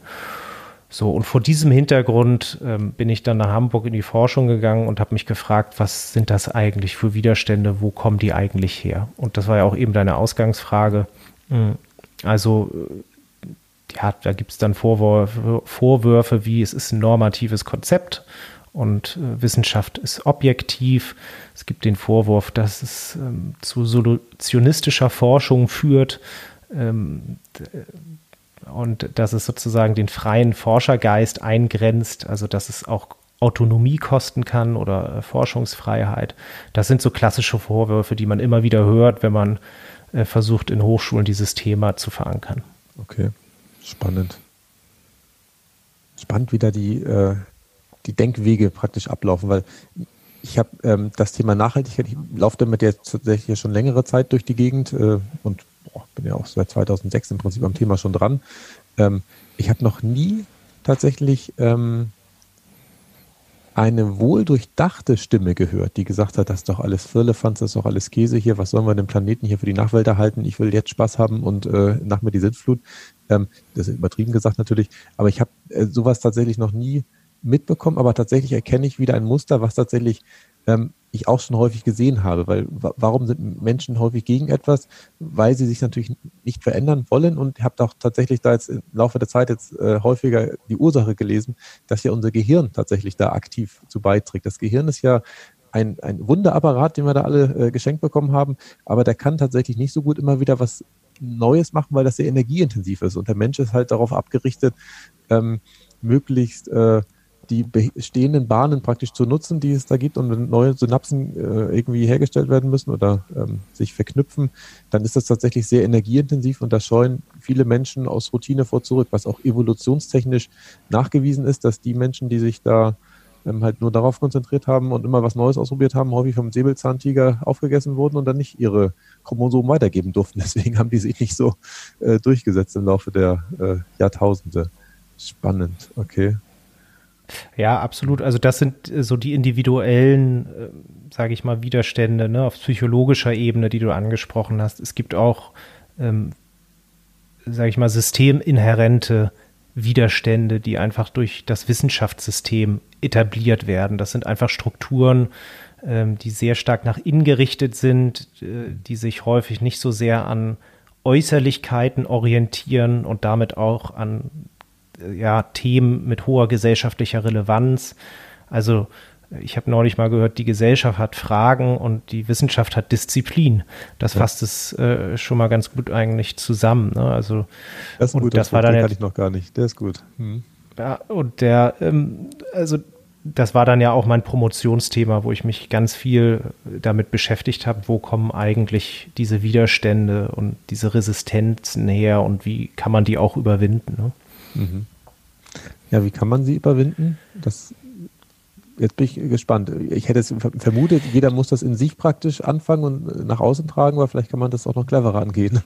[SPEAKER 4] So, und vor diesem Hintergrund ähm, bin ich dann nach Hamburg in die Forschung gegangen und habe mich gefragt, was sind das eigentlich für Widerstände, wo kommen die eigentlich her? Und das war ja auch eben deine Ausgangsfrage. Hm, also, äh, ja, da gibt es dann Vorwürfe, Vorwürfe wie, es ist ein normatives Konzept und äh, Wissenschaft ist objektiv. Es gibt den Vorwurf, dass es ähm, zu solutionistischer Forschung führt. Ähm, und dass es sozusagen den freien Forschergeist eingrenzt, also dass es auch Autonomie kosten kann oder äh, Forschungsfreiheit. Das sind so klassische Vorwürfe, die man immer wieder hört, wenn man äh, versucht, in Hochschulen dieses Thema zu verankern.
[SPEAKER 3] Okay, spannend. Spannend, wie da die, äh, die Denkwege praktisch ablaufen, weil ich habe ähm, das Thema Nachhaltigkeit, ich laufe damit jetzt tatsächlich schon längere Zeit durch die Gegend äh, und boah, bin ja auch seit 2006 im Prinzip am Thema schon dran. Ähm, ich habe noch nie tatsächlich ähm, eine wohldurchdachte Stimme gehört, die gesagt hat, das ist doch alles Firlefanz, das ist doch alles Käse hier, was sollen wir den Planeten hier für die Nachwelt erhalten? Ich will jetzt Spaß haben und äh, nach mir die Sintflut. Ähm, das ist übertrieben gesagt natürlich, aber ich habe äh, sowas tatsächlich noch nie mitbekommen, aber tatsächlich erkenne ich wieder ein Muster, was tatsächlich ähm, ich auch schon häufig gesehen habe. Weil warum sind Menschen häufig gegen etwas? Weil sie sich natürlich nicht verändern wollen und ich habe auch tatsächlich da jetzt im Laufe der Zeit jetzt äh, häufiger die Ursache gelesen, dass ja unser Gehirn tatsächlich da aktiv zu beiträgt. Das Gehirn ist ja ein, ein Wunderapparat, den wir da alle äh, geschenkt bekommen haben, aber der kann tatsächlich nicht so gut immer wieder was Neues machen, weil das sehr energieintensiv ist. Und der Mensch ist halt darauf abgerichtet, ähm, möglichst äh, die bestehenden Bahnen praktisch zu nutzen, die es da gibt und wenn neue Synapsen äh, irgendwie hergestellt werden müssen oder ähm, sich verknüpfen, dann ist das tatsächlich sehr energieintensiv und da scheuen viele Menschen aus Routine vor zurück, was auch evolutionstechnisch nachgewiesen ist, dass die Menschen, die sich da ähm, halt nur darauf konzentriert haben und immer was Neues ausprobiert haben, häufig vom Säbelzahntiger aufgegessen wurden und dann nicht ihre Chromosomen weitergeben durften. Deswegen haben die sich nicht so äh, durchgesetzt im Laufe der äh, Jahrtausende. Spannend, okay.
[SPEAKER 4] Ja, absolut. Also das sind äh, so die individuellen, äh, sage ich mal, Widerstände ne, auf psychologischer Ebene, die du angesprochen hast. Es gibt auch, ähm, sage ich mal, systeminhärente Widerstände, die einfach durch das Wissenschaftssystem etabliert werden. Das sind einfach Strukturen, ähm, die sehr stark nach innen gerichtet sind, äh, die sich häufig nicht so sehr an Äußerlichkeiten orientieren und damit auch an ja, Themen mit hoher gesellschaftlicher Relevanz. Also ich habe neulich mal gehört, die Gesellschaft hat Fragen und die Wissenschaft hat Disziplin. Das ja. fasst es äh, schon mal ganz gut eigentlich zusammen. Ne? Also
[SPEAKER 3] das ist
[SPEAKER 4] und
[SPEAKER 3] gut,
[SPEAKER 4] das, das war dann
[SPEAKER 3] hatte ich noch gar nicht. Der ist gut. Hm.
[SPEAKER 4] Ja, und der, ähm, also das war dann ja auch mein Promotionsthema, wo ich mich ganz viel damit beschäftigt habe, wo kommen eigentlich diese Widerstände und diese Resistenzen her und wie kann man die auch überwinden. Ne? Mhm.
[SPEAKER 3] Ja, wie kann man sie überwinden? Das, jetzt bin ich gespannt. Ich hätte es vermutet, jeder muss das in sich praktisch anfangen und nach außen tragen, aber vielleicht kann man das auch noch cleverer angehen.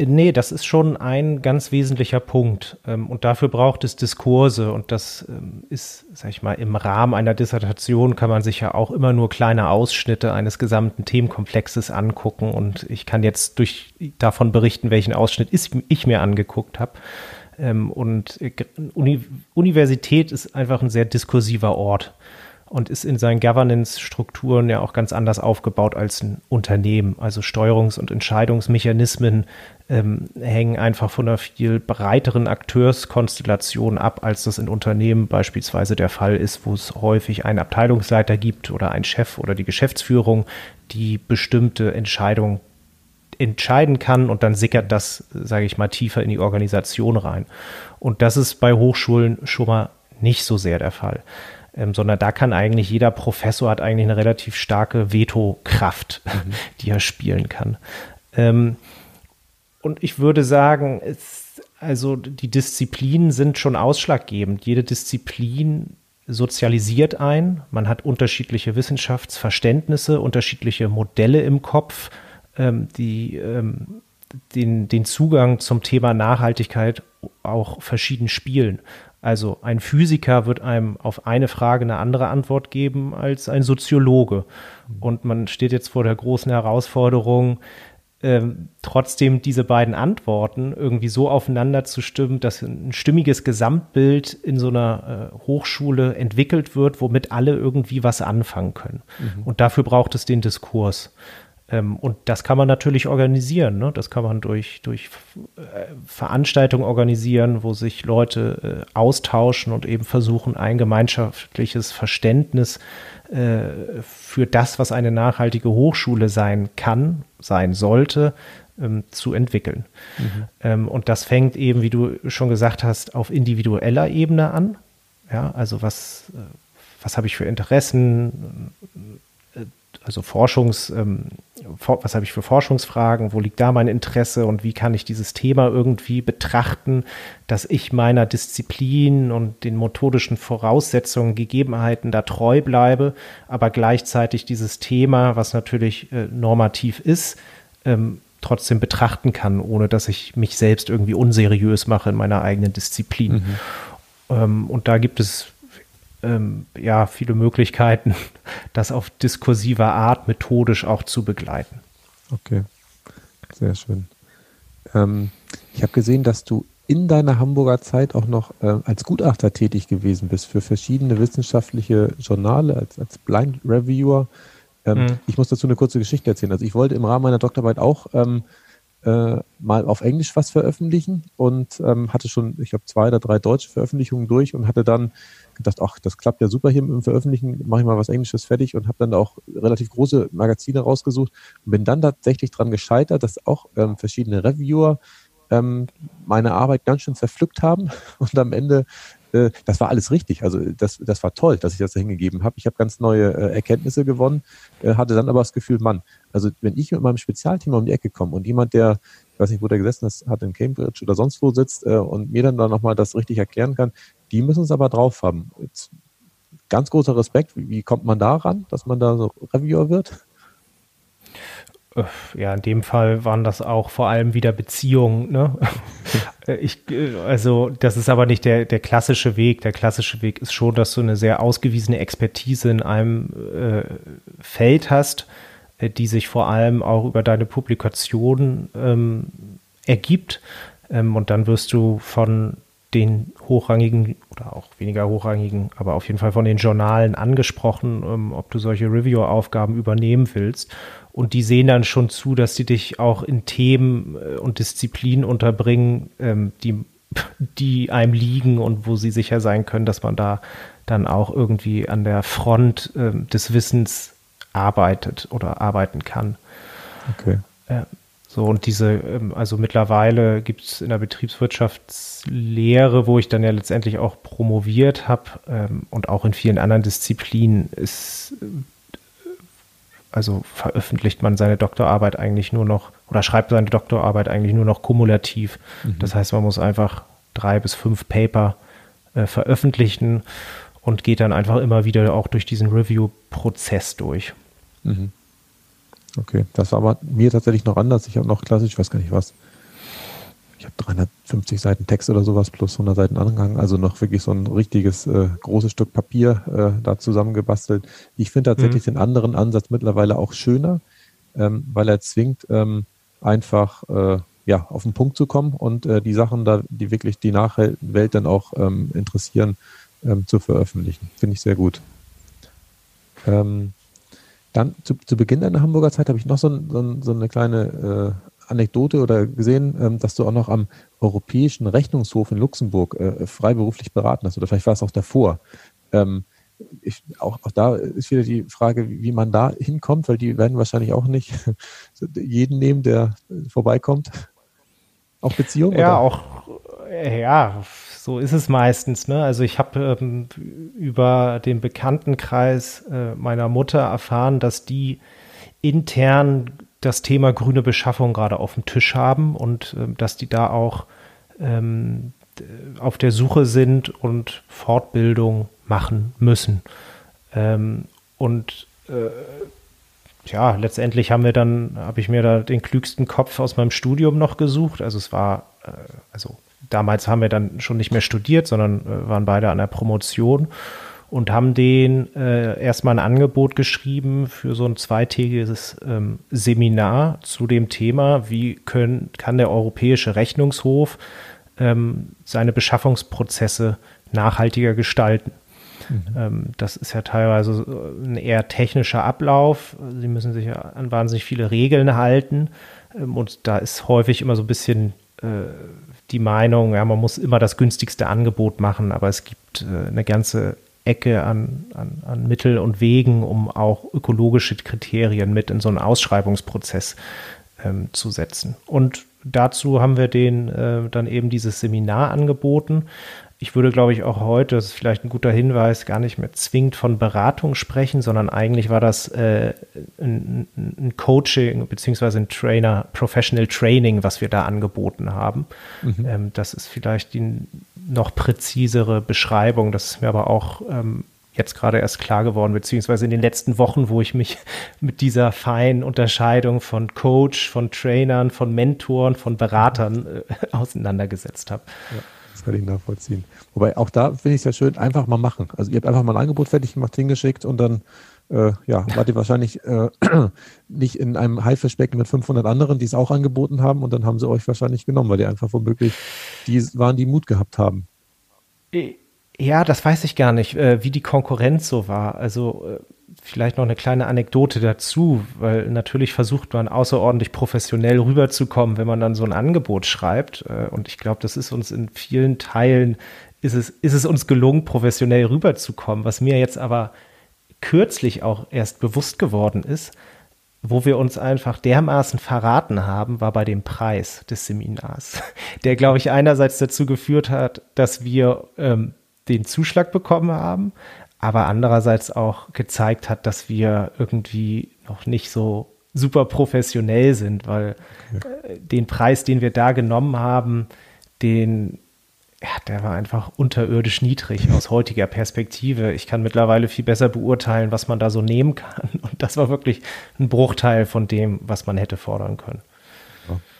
[SPEAKER 4] Nee, das ist schon ein ganz wesentlicher Punkt. Ähm, und dafür braucht es Diskurse. Und das ähm, ist, sag ich mal, im Rahmen einer Dissertation kann man sich ja auch immer nur kleine Ausschnitte eines gesamten Themenkomplexes angucken. Und ich kann jetzt durch, davon berichten, welchen Ausschnitt ich mir angeguckt habe. Ähm, und äh, Uni Universität ist einfach ein sehr diskursiver Ort und ist in seinen Governance-Strukturen ja auch ganz anders aufgebaut als ein Unternehmen. Also Steuerungs- und Entscheidungsmechanismen ähm, hängen einfach von einer viel breiteren Akteurskonstellation ab, als das in Unternehmen beispielsweise der Fall ist, wo es häufig einen Abteilungsleiter gibt oder einen Chef oder die Geschäftsführung, die bestimmte Entscheidungen entscheiden kann und dann sickert das, sage ich mal, tiefer in die Organisation rein. Und das ist bei Hochschulen schon mal nicht so sehr der Fall ähm, sondern da kann eigentlich jeder Professor hat eigentlich eine relativ starke Veto-Kraft, mhm. die er spielen kann. Ähm, und ich würde sagen, es, also die Disziplinen sind schon ausschlaggebend. Jede Disziplin sozialisiert ein. Man hat unterschiedliche Wissenschaftsverständnisse, unterschiedliche Modelle im Kopf, ähm, die ähm, den, den Zugang zum Thema Nachhaltigkeit auch verschieden spielen. Also ein Physiker wird einem auf eine Frage eine andere Antwort geben als ein Soziologe. Und man steht jetzt vor der großen Herausforderung, ähm, trotzdem diese beiden Antworten irgendwie so aufeinander zu stimmen, dass ein stimmiges Gesamtbild in so einer äh, Hochschule entwickelt wird, womit alle irgendwie was anfangen können. Mhm. Und dafür braucht es den Diskurs. Ähm, und das kann man natürlich organisieren. Ne? Das kann man durch, durch äh, Veranstaltungen organisieren, wo sich Leute äh, austauschen und eben versuchen, ein gemeinschaftliches Verständnis äh, für das, was eine nachhaltige Hochschule sein kann, sein sollte, ähm, zu entwickeln. Mhm. Ähm, und das fängt eben, wie du schon gesagt hast, auf individueller Ebene an. Ja, also was, äh, was habe ich für Interessen? Also Forschungs, ähm, was habe ich für Forschungsfragen, wo liegt da mein Interesse und wie kann ich dieses Thema irgendwie betrachten, dass ich meiner Disziplin und den methodischen Voraussetzungen, Gegebenheiten da treu bleibe, aber gleichzeitig dieses Thema, was natürlich äh, normativ ist, ähm, trotzdem betrachten kann, ohne dass ich mich selbst irgendwie unseriös mache in meiner eigenen Disziplin. Mhm. Ähm, und da gibt es ähm, ja, viele Möglichkeiten, das auf diskursiver Art methodisch auch zu begleiten.
[SPEAKER 3] Okay, sehr schön. Ähm, ich habe gesehen, dass du in deiner Hamburger Zeit auch noch äh, als Gutachter tätig gewesen bist für verschiedene wissenschaftliche Journale, als, als Blind Reviewer. Ähm, mhm. Ich muss dazu eine kurze Geschichte erzählen. Also ich wollte im Rahmen meiner Doktorarbeit auch ähm, äh, mal auf Englisch was veröffentlichen und ähm, hatte schon, ich glaube, zwei oder drei deutsche Veröffentlichungen durch und hatte dann gedacht, ach, das klappt ja super hier mit dem Veröffentlichen, mache ich mal was Englisches fertig und habe dann auch relativ große Magazine rausgesucht und bin dann tatsächlich dran gescheitert, dass auch ähm, verschiedene Reviewer ähm, meine Arbeit ganz schön zerpflückt haben und am Ende äh, das war alles richtig. Also das, das war toll, dass ich das da hingegeben habe. Ich habe ganz neue äh, Erkenntnisse gewonnen, äh, hatte dann aber das Gefühl, Mann, also wenn ich mit meinem Spezialthema um die Ecke komme und jemand, der, ich weiß nicht, wo der gesessen ist, hat in Cambridge oder sonst wo sitzt äh, und mir dann da nochmal das richtig erklären kann, die müssen es aber drauf haben. Jetzt, ganz großer Respekt. Wie, wie kommt man da ran, dass man da so Reviewer wird?
[SPEAKER 4] Ja, in dem Fall waren das auch vor allem wieder Beziehungen. Ne? Ich, äh, also, das ist aber nicht der, der klassische Weg. Der klassische Weg ist schon, dass du eine sehr ausgewiesene Expertise in einem äh, Feld hast, die sich vor allem auch über deine Publikation ähm, ergibt. Ähm, und dann wirst du von den hochrangigen oder auch weniger hochrangigen, aber auf jeden Fall von den Journalen angesprochen, ähm, ob du solche Review-Aufgaben übernehmen willst. Und die sehen dann schon zu, dass sie dich auch in Themen äh, und Disziplinen unterbringen, ähm, die, die einem liegen und wo sie sicher sein können, dass man da dann auch irgendwie an der Front ähm, des Wissens arbeitet oder arbeiten kann.
[SPEAKER 3] Okay.
[SPEAKER 4] Ja. So, und diese, ähm, also mittlerweile gibt es in der Betriebswirtschaftslehre, wo ich dann ja letztendlich auch promoviert habe ähm, und auch in vielen anderen Disziplinen ist, äh, also veröffentlicht man seine Doktorarbeit eigentlich nur noch oder schreibt seine Doktorarbeit eigentlich nur noch kumulativ. Mhm. Das heißt, man muss einfach drei bis fünf Paper äh, veröffentlichen und geht dann einfach immer wieder auch durch diesen Review-Prozess durch. Mhm.
[SPEAKER 3] Okay, das war aber mir tatsächlich noch anders. Ich habe noch klassisch, ich weiß gar nicht was, ich habe 350 Seiten Text oder sowas plus 100 Seiten Anhang, also noch wirklich so ein richtiges äh, großes Stück Papier äh, da zusammengebastelt. Ich finde tatsächlich mhm. den anderen Ansatz mittlerweile auch schöner, ähm, weil er zwingt, ähm, einfach äh, ja, auf den Punkt zu kommen und äh, die Sachen da, die wirklich die Nachwelt dann auch ähm, interessieren, ähm, zu veröffentlichen. Finde ich sehr gut. Ähm, dann zu, zu Beginn deiner Hamburger Zeit habe ich noch so, so, so eine kleine äh, Anekdote oder gesehen, ähm, dass du auch noch am Europäischen Rechnungshof in Luxemburg äh, freiberuflich beraten hast. Oder vielleicht war es auch davor. Ähm, ich, auch, auch da ist wieder die Frage, wie man da hinkommt, weil die werden wahrscheinlich auch nicht jeden nehmen, der vorbeikommt. Auch Beziehungen?
[SPEAKER 4] Ja, oder? auch, ja, so ist es meistens. Ne? Also ich habe ähm, über den Bekanntenkreis äh, meiner Mutter erfahren, dass die intern das Thema grüne Beschaffung gerade auf dem Tisch haben und äh, dass die da auch ähm, auf der Suche sind und Fortbildung machen müssen. Ähm, und äh, ja, letztendlich haben wir dann, habe ich mir da den klügsten Kopf aus meinem Studium noch gesucht. Also es war, äh, also damals haben wir dann schon nicht mehr studiert, sondern äh, waren beide an der Promotion und haben den äh, erstmal ein Angebot geschrieben für so ein zweitägiges ähm, Seminar zu dem Thema, wie können, kann der Europäische Rechnungshof ähm, seine Beschaffungsprozesse nachhaltiger gestalten. Mhm. Ähm, das ist ja teilweise ein eher technischer Ablauf. Sie müssen sich ja an wahnsinnig viele Regeln halten. Ähm, und da ist häufig immer so ein bisschen äh, die Meinung, ja, man muss immer das günstigste Angebot machen, aber es gibt äh, eine ganze Ecke an, an, an Mittel und Wegen, um auch ökologische Kriterien mit in so einen Ausschreibungsprozess ähm, zu setzen. Und dazu haben wir den äh, dann eben dieses Seminar angeboten. Ich würde, glaube ich, auch heute, das ist vielleicht ein guter Hinweis, gar nicht mehr zwingend von Beratung sprechen, sondern eigentlich war das äh, ein, ein, Coaching beziehungsweise ein Trainer, Professional Training, was wir da angeboten haben. Mhm. Ähm, das ist vielleicht die noch präzisere Beschreibung. Das ist mir aber auch ähm, jetzt gerade erst klar geworden, beziehungsweise in den letzten Wochen, wo ich mich mit dieser feinen Unterscheidung von Coach, von Trainern, von Mentoren, von Beratern äh, auseinandergesetzt habe.
[SPEAKER 3] Ja kann ich nachvollziehen. Wobei auch da finde ich es ja schön, einfach mal machen. Also ihr habt einfach mal ein Angebot fertig gemacht, hingeschickt und dann äh, ja, wart ihr wahrscheinlich äh, nicht in einem Haifischbecken mit 500 anderen, die es auch angeboten haben und dann haben sie euch wahrscheinlich genommen, weil die einfach womöglich die waren, die Mut gehabt haben.
[SPEAKER 4] Ja, das weiß ich gar nicht, äh, wie die Konkurrenz so war. Also äh, vielleicht noch eine kleine Anekdote dazu, weil natürlich versucht man außerordentlich professionell rüberzukommen, wenn man dann so ein Angebot schreibt. Äh, und ich glaube, das ist uns in vielen Teilen, ist es, ist es uns gelungen, professionell rüberzukommen. Was mir jetzt aber kürzlich auch erst bewusst geworden ist, wo wir uns einfach dermaßen verraten haben, war bei dem Preis des Seminars, der, glaube ich, einerseits dazu geführt hat, dass wir ähm, den Zuschlag bekommen haben, aber andererseits auch gezeigt hat, dass wir irgendwie noch nicht so super professionell sind, weil okay. Äh, den Preis, den wir da genommen haben, den, ja, der war einfach unterirdisch niedrig aus heutiger Perspektive. Ich kann mittlerweile viel besser beurteilen, was man da so nehmen kann. Und das war wirklich ein Bruchteil von dem, was man hätte fordern können.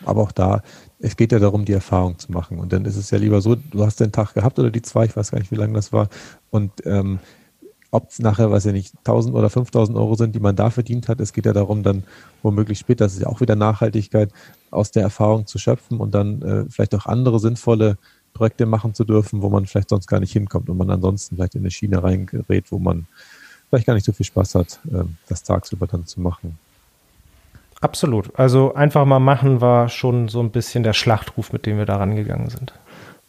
[SPEAKER 3] Aber auch da, es geht ja darum, die Erfahrung zu machen. Und dann ist es ja lieber so, du hast den Tag gehabt oder die zwei, ich weiß gar nicht, wie lange das war. Und ähm, ob es nachher, weiß ich nicht, 1000 oder 5000 Euro sind, die man da verdient hat. Es geht ja darum, dann womöglich später, das ist ja auch wieder Nachhaltigkeit, aus der Erfahrung zu schöpfen und dann äh, vielleicht auch andere sinnvolle Projekte machen zu dürfen, wo man vielleicht sonst gar nicht hinkommt und man ansonsten vielleicht in eine Schiene reingerät, wo man vielleicht gar nicht so viel Spaß hat, äh, das tagsüber dann zu machen.
[SPEAKER 4] Absolut. Also einfach mal machen war schon so ein bisschen der Schlachtruf, mit dem wir da rangegangen sind.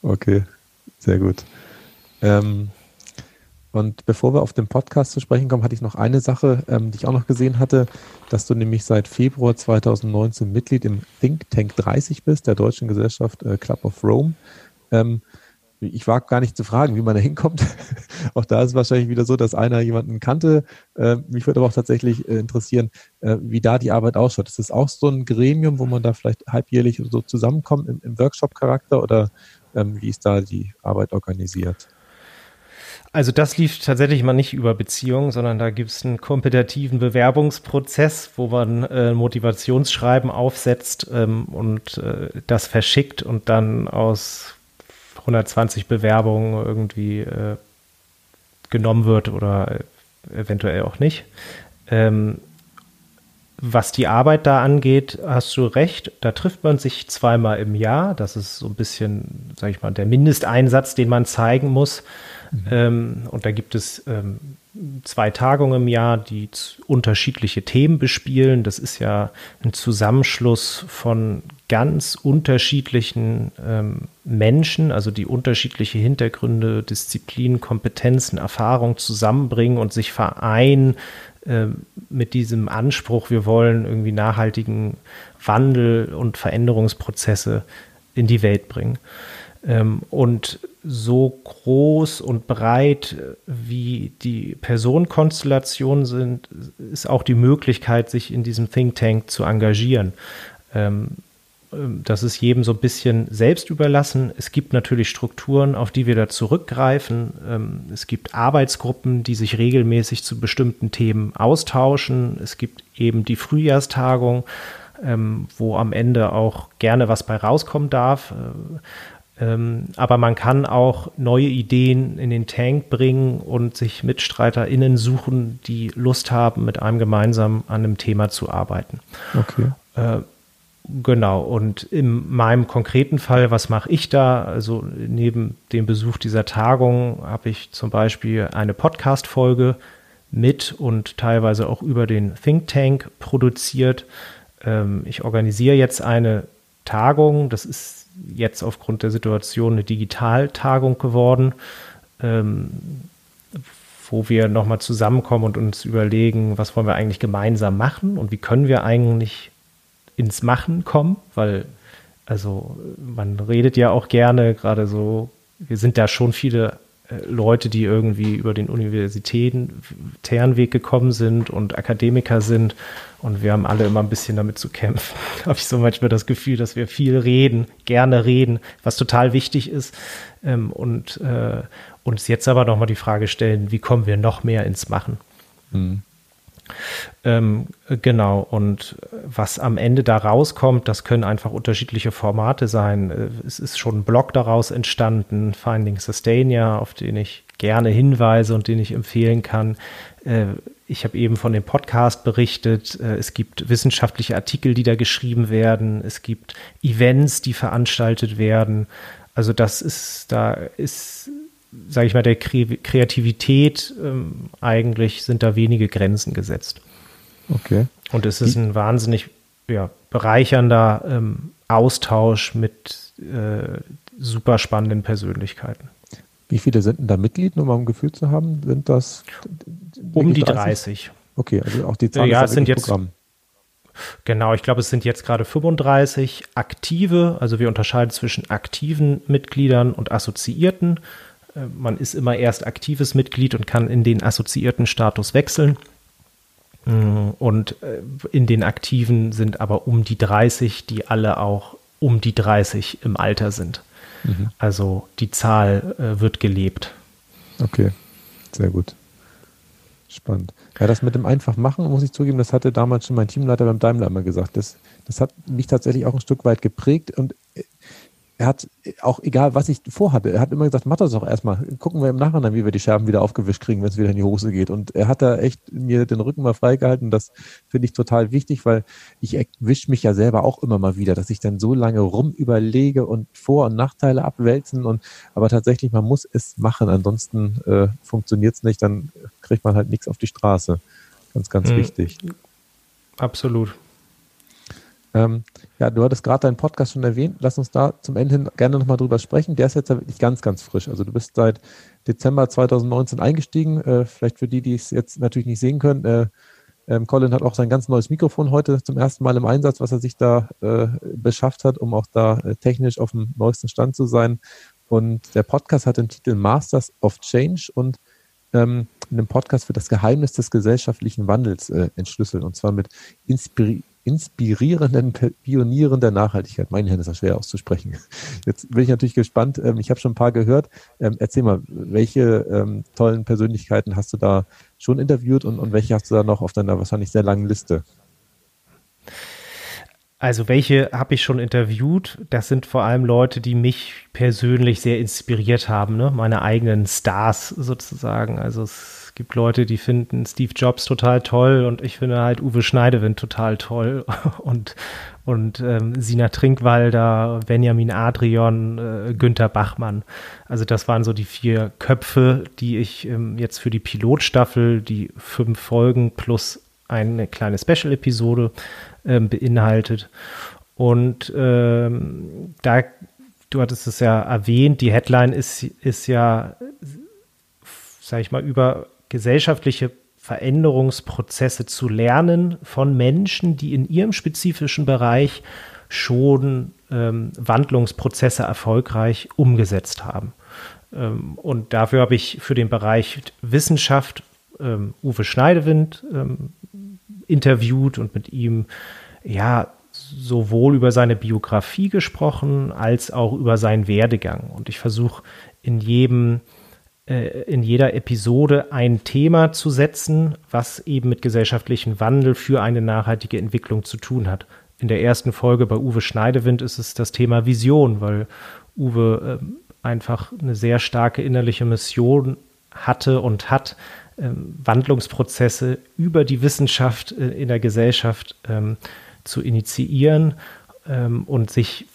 [SPEAKER 3] Okay, sehr gut. Ähm, und bevor wir auf den Podcast zu sprechen kommen, hatte ich noch eine Sache, ähm, die ich auch noch gesehen hatte, dass du nämlich seit Februar 2019 Mitglied im Think Tank 30 bist, der deutschen Gesellschaft äh, Club of Rome. Ähm, ich wage gar nicht zu fragen, wie man da hinkommt. auch da ist es wahrscheinlich wieder so, dass einer jemanden kannte. Äh, mich würde aber auch tatsächlich äh, interessieren, äh, wie da die Arbeit ausschaut. Ist das auch so ein Gremium, wo man da vielleicht halbjährlich so zusammenkommt im, im Workshop-Charakter oder ähm, wie ist da die Arbeit organisiert?
[SPEAKER 4] Also das lief tatsächlich mal nicht über Beziehungen, sondern da gibt es einen kompetitiven Bewerbungsprozess, wo man äh, Motivationsschreiben aufsetzt ähm, und äh, das verschickt und dann aus 120 Bewerbungen irgendwie äh, genommen wird oder eventuell auch nicht. Ähm, was die Arbeit da angeht, hast du recht, da trifft man sich zweimal im Jahr. Das ist so ein bisschen, sag ich mal, der Mindesteinsatz, den man zeigen muss. Ähm, und da gibt es ähm, zwei Tagungen im Jahr, die unterschiedliche Themen bespielen. Das ist ja ein Zusammenschluss von ganz unterschiedlichen ähm, Menschen, also die unterschiedliche Hintergründe, Disziplinen, Kompetenzen, Erfahrungen zusammenbringen und sich vereinen äh, mit diesem Anspruch, wir wollen irgendwie nachhaltigen Wandel und Veränderungsprozesse in die Welt bringen. Ähm, und so groß und breit wie die Personenkonstellationen sind, ist auch die Möglichkeit, sich in diesem Think Tank zu engagieren. Ähm, ähm, das ist jedem so ein bisschen selbst überlassen. Es gibt natürlich Strukturen, auf die wir da zurückgreifen. Es gibt Arbeitsgruppen, die sich regelmäßig zu bestimmten Themen austauschen. Es gibt eben die Frühjahrstagung, wo am Ende auch gerne was bei rauskommen darf. Aber man kann auch neue Ideen in den Tank bringen und sich MitstreiterInnen suchen, die Lust haben, mit einem gemeinsam an einem Thema zu arbeiten.
[SPEAKER 3] Okay.
[SPEAKER 4] Äh, Genau, und in meinem konkreten Fall, was mache ich da? Also neben dem Besuch dieser Tagung habe ich zum Beispiel eine Podcast-Folge mit und teilweise auch über den Think Tank produziert. Ähm, ich organisiere jetzt eine Tagung, das ist jetzt aufgrund der Situation eine Digitaltagung geworden, ähm, wo wir nochmal zusammenkommen und uns überlegen, was wollen wir eigentlich gemeinsam machen und wie können wir eigentlich ins Machen kommen, weil also man redet ja auch gerne, gerade so, wir sind da schon viele Leute, die irgendwie über den Universitäten Weg gekommen sind und Akademiker sind und wir haben alle immer ein bisschen damit zu kämpfen. Habe ich so manchmal das Gefühl, dass wir viel reden, gerne reden, was total wichtig ist ähm, und äh, uns jetzt aber nochmal die Frage stellen, wie kommen wir noch mehr ins Machen? Mhm. Ähm, genau, und was am Ende da rauskommt, das können einfach unterschiedliche Formate sein. Äh, es ist schon ein Blog daraus entstanden, Finding Sustainia, auf den ich gerne hinweise und den ich empfehlen kann. Äh, ich habe eben von dem Podcast berichtet. Äh, es gibt wissenschaftliche Artikel, die da geschrieben werden. Es gibt Events, die veranstaltet werden. Also das ist, da ist sage ich mal, der Kreativität ähm, eigentlich sind da wenige Grenzen gesetzt.
[SPEAKER 3] Okay.
[SPEAKER 4] Und es ist ein wahnsinnig ja, bereichernder ähm, Austausch mit äh, super spannenden Persönlichkeiten.
[SPEAKER 3] Wie viele sind denn da Mitglied, um ein Gefühl zu haben? Sind das
[SPEAKER 4] um die 30? 30?
[SPEAKER 3] Okay, also auch die Zahl
[SPEAKER 4] ja, ist sind jetzt Programm. Genau, ich glaube, es sind jetzt gerade 35 aktive, also wir unterscheiden zwischen aktiven Mitgliedern und Assoziierten. Äh, man ist immer erst aktives Mitglied und kann in den assoziierten Status wechseln. Mm, und äh, in den Aktiven sind aber um die 30, die alle auch um die 30 im Alter sind. Mhm. Also die Zahl äh, wird gelebt.
[SPEAKER 3] Okay, sehr gut. Spannend. Ja, das mit dem einfach machen, muss ich zugeben, das hatte damals schon mein Teamleiter beim Daimler immer gesagt. Das, das hat mich tatsächlich auch ein Stück weit geprägt und er hat auch egal, was ich vorhatte, er hat immer gesagt, mach das doch erstmal. Gucken wir im Nachhinein, wie wir die Scherben wieder aufgewischt kriegen, wenn es wieder in die Hose geht. Und er hat da echt mir den Rücken mal freigehalten. Das finde ich total wichtig, weil ich erwische mich ja selber auch immer mal wieder, dass ich dann so lange rum überlege und Vor- und Nachteile abwälzen. Und aber tatsächlich, man muss es machen. Ansonsten äh, funktioniert es nicht, dann kriegt man halt nichts auf die Straße. Ganz, ganz mhm. wichtig.
[SPEAKER 4] Absolut.
[SPEAKER 3] Ähm, ja, du hattest gerade deinen Podcast schon erwähnt. Lass uns da zum Ende hin gerne nochmal drüber sprechen. Der ist jetzt wirklich ganz, ganz frisch. Also du bist seit Dezember 2019 eingestiegen. Äh, vielleicht für die, die es jetzt natürlich nicht sehen können. Äh, ähm, Colin hat auch sein ganz neues Mikrofon heute zum ersten Mal im Einsatz, was er sich da äh, beschafft hat, um auch da äh, technisch auf dem neuesten Stand zu sein. Und der Podcast hat den Titel Masters of Change und ähm, in dem Podcast wird das Geheimnis des gesellschaftlichen Wandels äh, entschlüsseln und zwar mit inspirierenden inspirierenden Pionieren der Nachhaltigkeit. Mein Herr, ist das schwer auszusprechen. Jetzt bin ich natürlich gespannt. Ähm, ich habe schon ein paar gehört. Ähm, erzähl mal, welche ähm, tollen Persönlichkeiten hast du da schon interviewt und, und welche hast du da noch auf deiner wahrscheinlich sehr langen Liste?
[SPEAKER 4] Also welche habe ich schon interviewt? Das sind vor allem Leute, die mich persönlich sehr inspiriert haben, ne? meine eigenen Stars sozusagen. Also es gibt Leute, die finden Steve Jobs total toll und ich finde halt Uwe Schneidewind total toll und, und ähm, Sina Trinkwalder, Benjamin Adrian, äh, Günther Bachmann. Also das waren so die vier Köpfe, die ich ähm, jetzt für die Pilotstaffel, die fünf Folgen plus eine kleine Special-Episode beinhaltet. Und ähm, da, du hattest es ja erwähnt, die Headline ist, ist ja, sag ich mal, über gesellschaftliche Veränderungsprozesse zu lernen von Menschen, die in ihrem spezifischen Bereich schon ähm, Wandlungsprozesse erfolgreich umgesetzt haben. Ähm, und dafür habe ich für den Bereich Wissenschaft ähm, Uwe Schneidewind ähm, interviewt und mit ihm ja sowohl über seine Biografie gesprochen als auch über seinen Werdegang. Und ich versuche in jedem äh, in jeder Episode ein Thema zu setzen, was eben mit gesellschaftlichem Wandel für eine nachhaltige Entwicklung zu tun hat. In der ersten Folge bei Uwe Schneidewind ist es das Thema Vision, weil Uwe äh, einfach eine sehr starke innerliche Mission hatte und hat, ähm, Wandlungsprozesse über die Wissenschaft äh, in der Gesellschaft ähm, zu initiieren ähm, und sich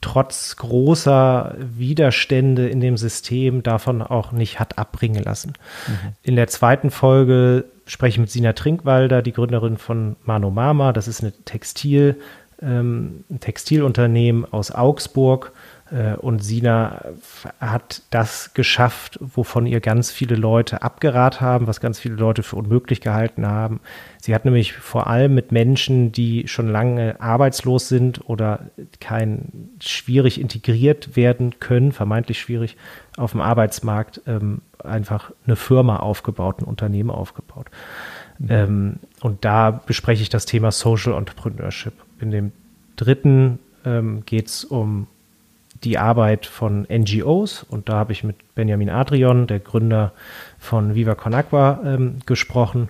[SPEAKER 4] trotz großer Widerstände in dem System davon auch nicht hat abbringen lassen. Mhm. In der zweiten Folge spreche ich mit Sina Trinkwalder, die Gründerin von Mano Mama. Das ist eine Textil, ähm, ein Textilunternehmen aus Augsburg, und Sina hat das geschafft, wovon ihr ganz viele Leute abgeraten haben, was ganz viele Leute für unmöglich gehalten haben. Sie hat nämlich vor allem mit Menschen, die schon lange arbeitslos sind oder kein schwierig integriert werden können, vermeintlich schwierig auf dem Arbeitsmarkt, ähm, einfach eine Firma aufgebaut, ein Unternehmen aufgebaut. Mhm. Ähm, und da bespreche ich das Thema Social Entrepreneurship. In dem dritten ähm, geht es um die Arbeit von NGOs und da habe ich mit Benjamin Adrian, der Gründer von Viva Con Agua, ähm, gesprochen.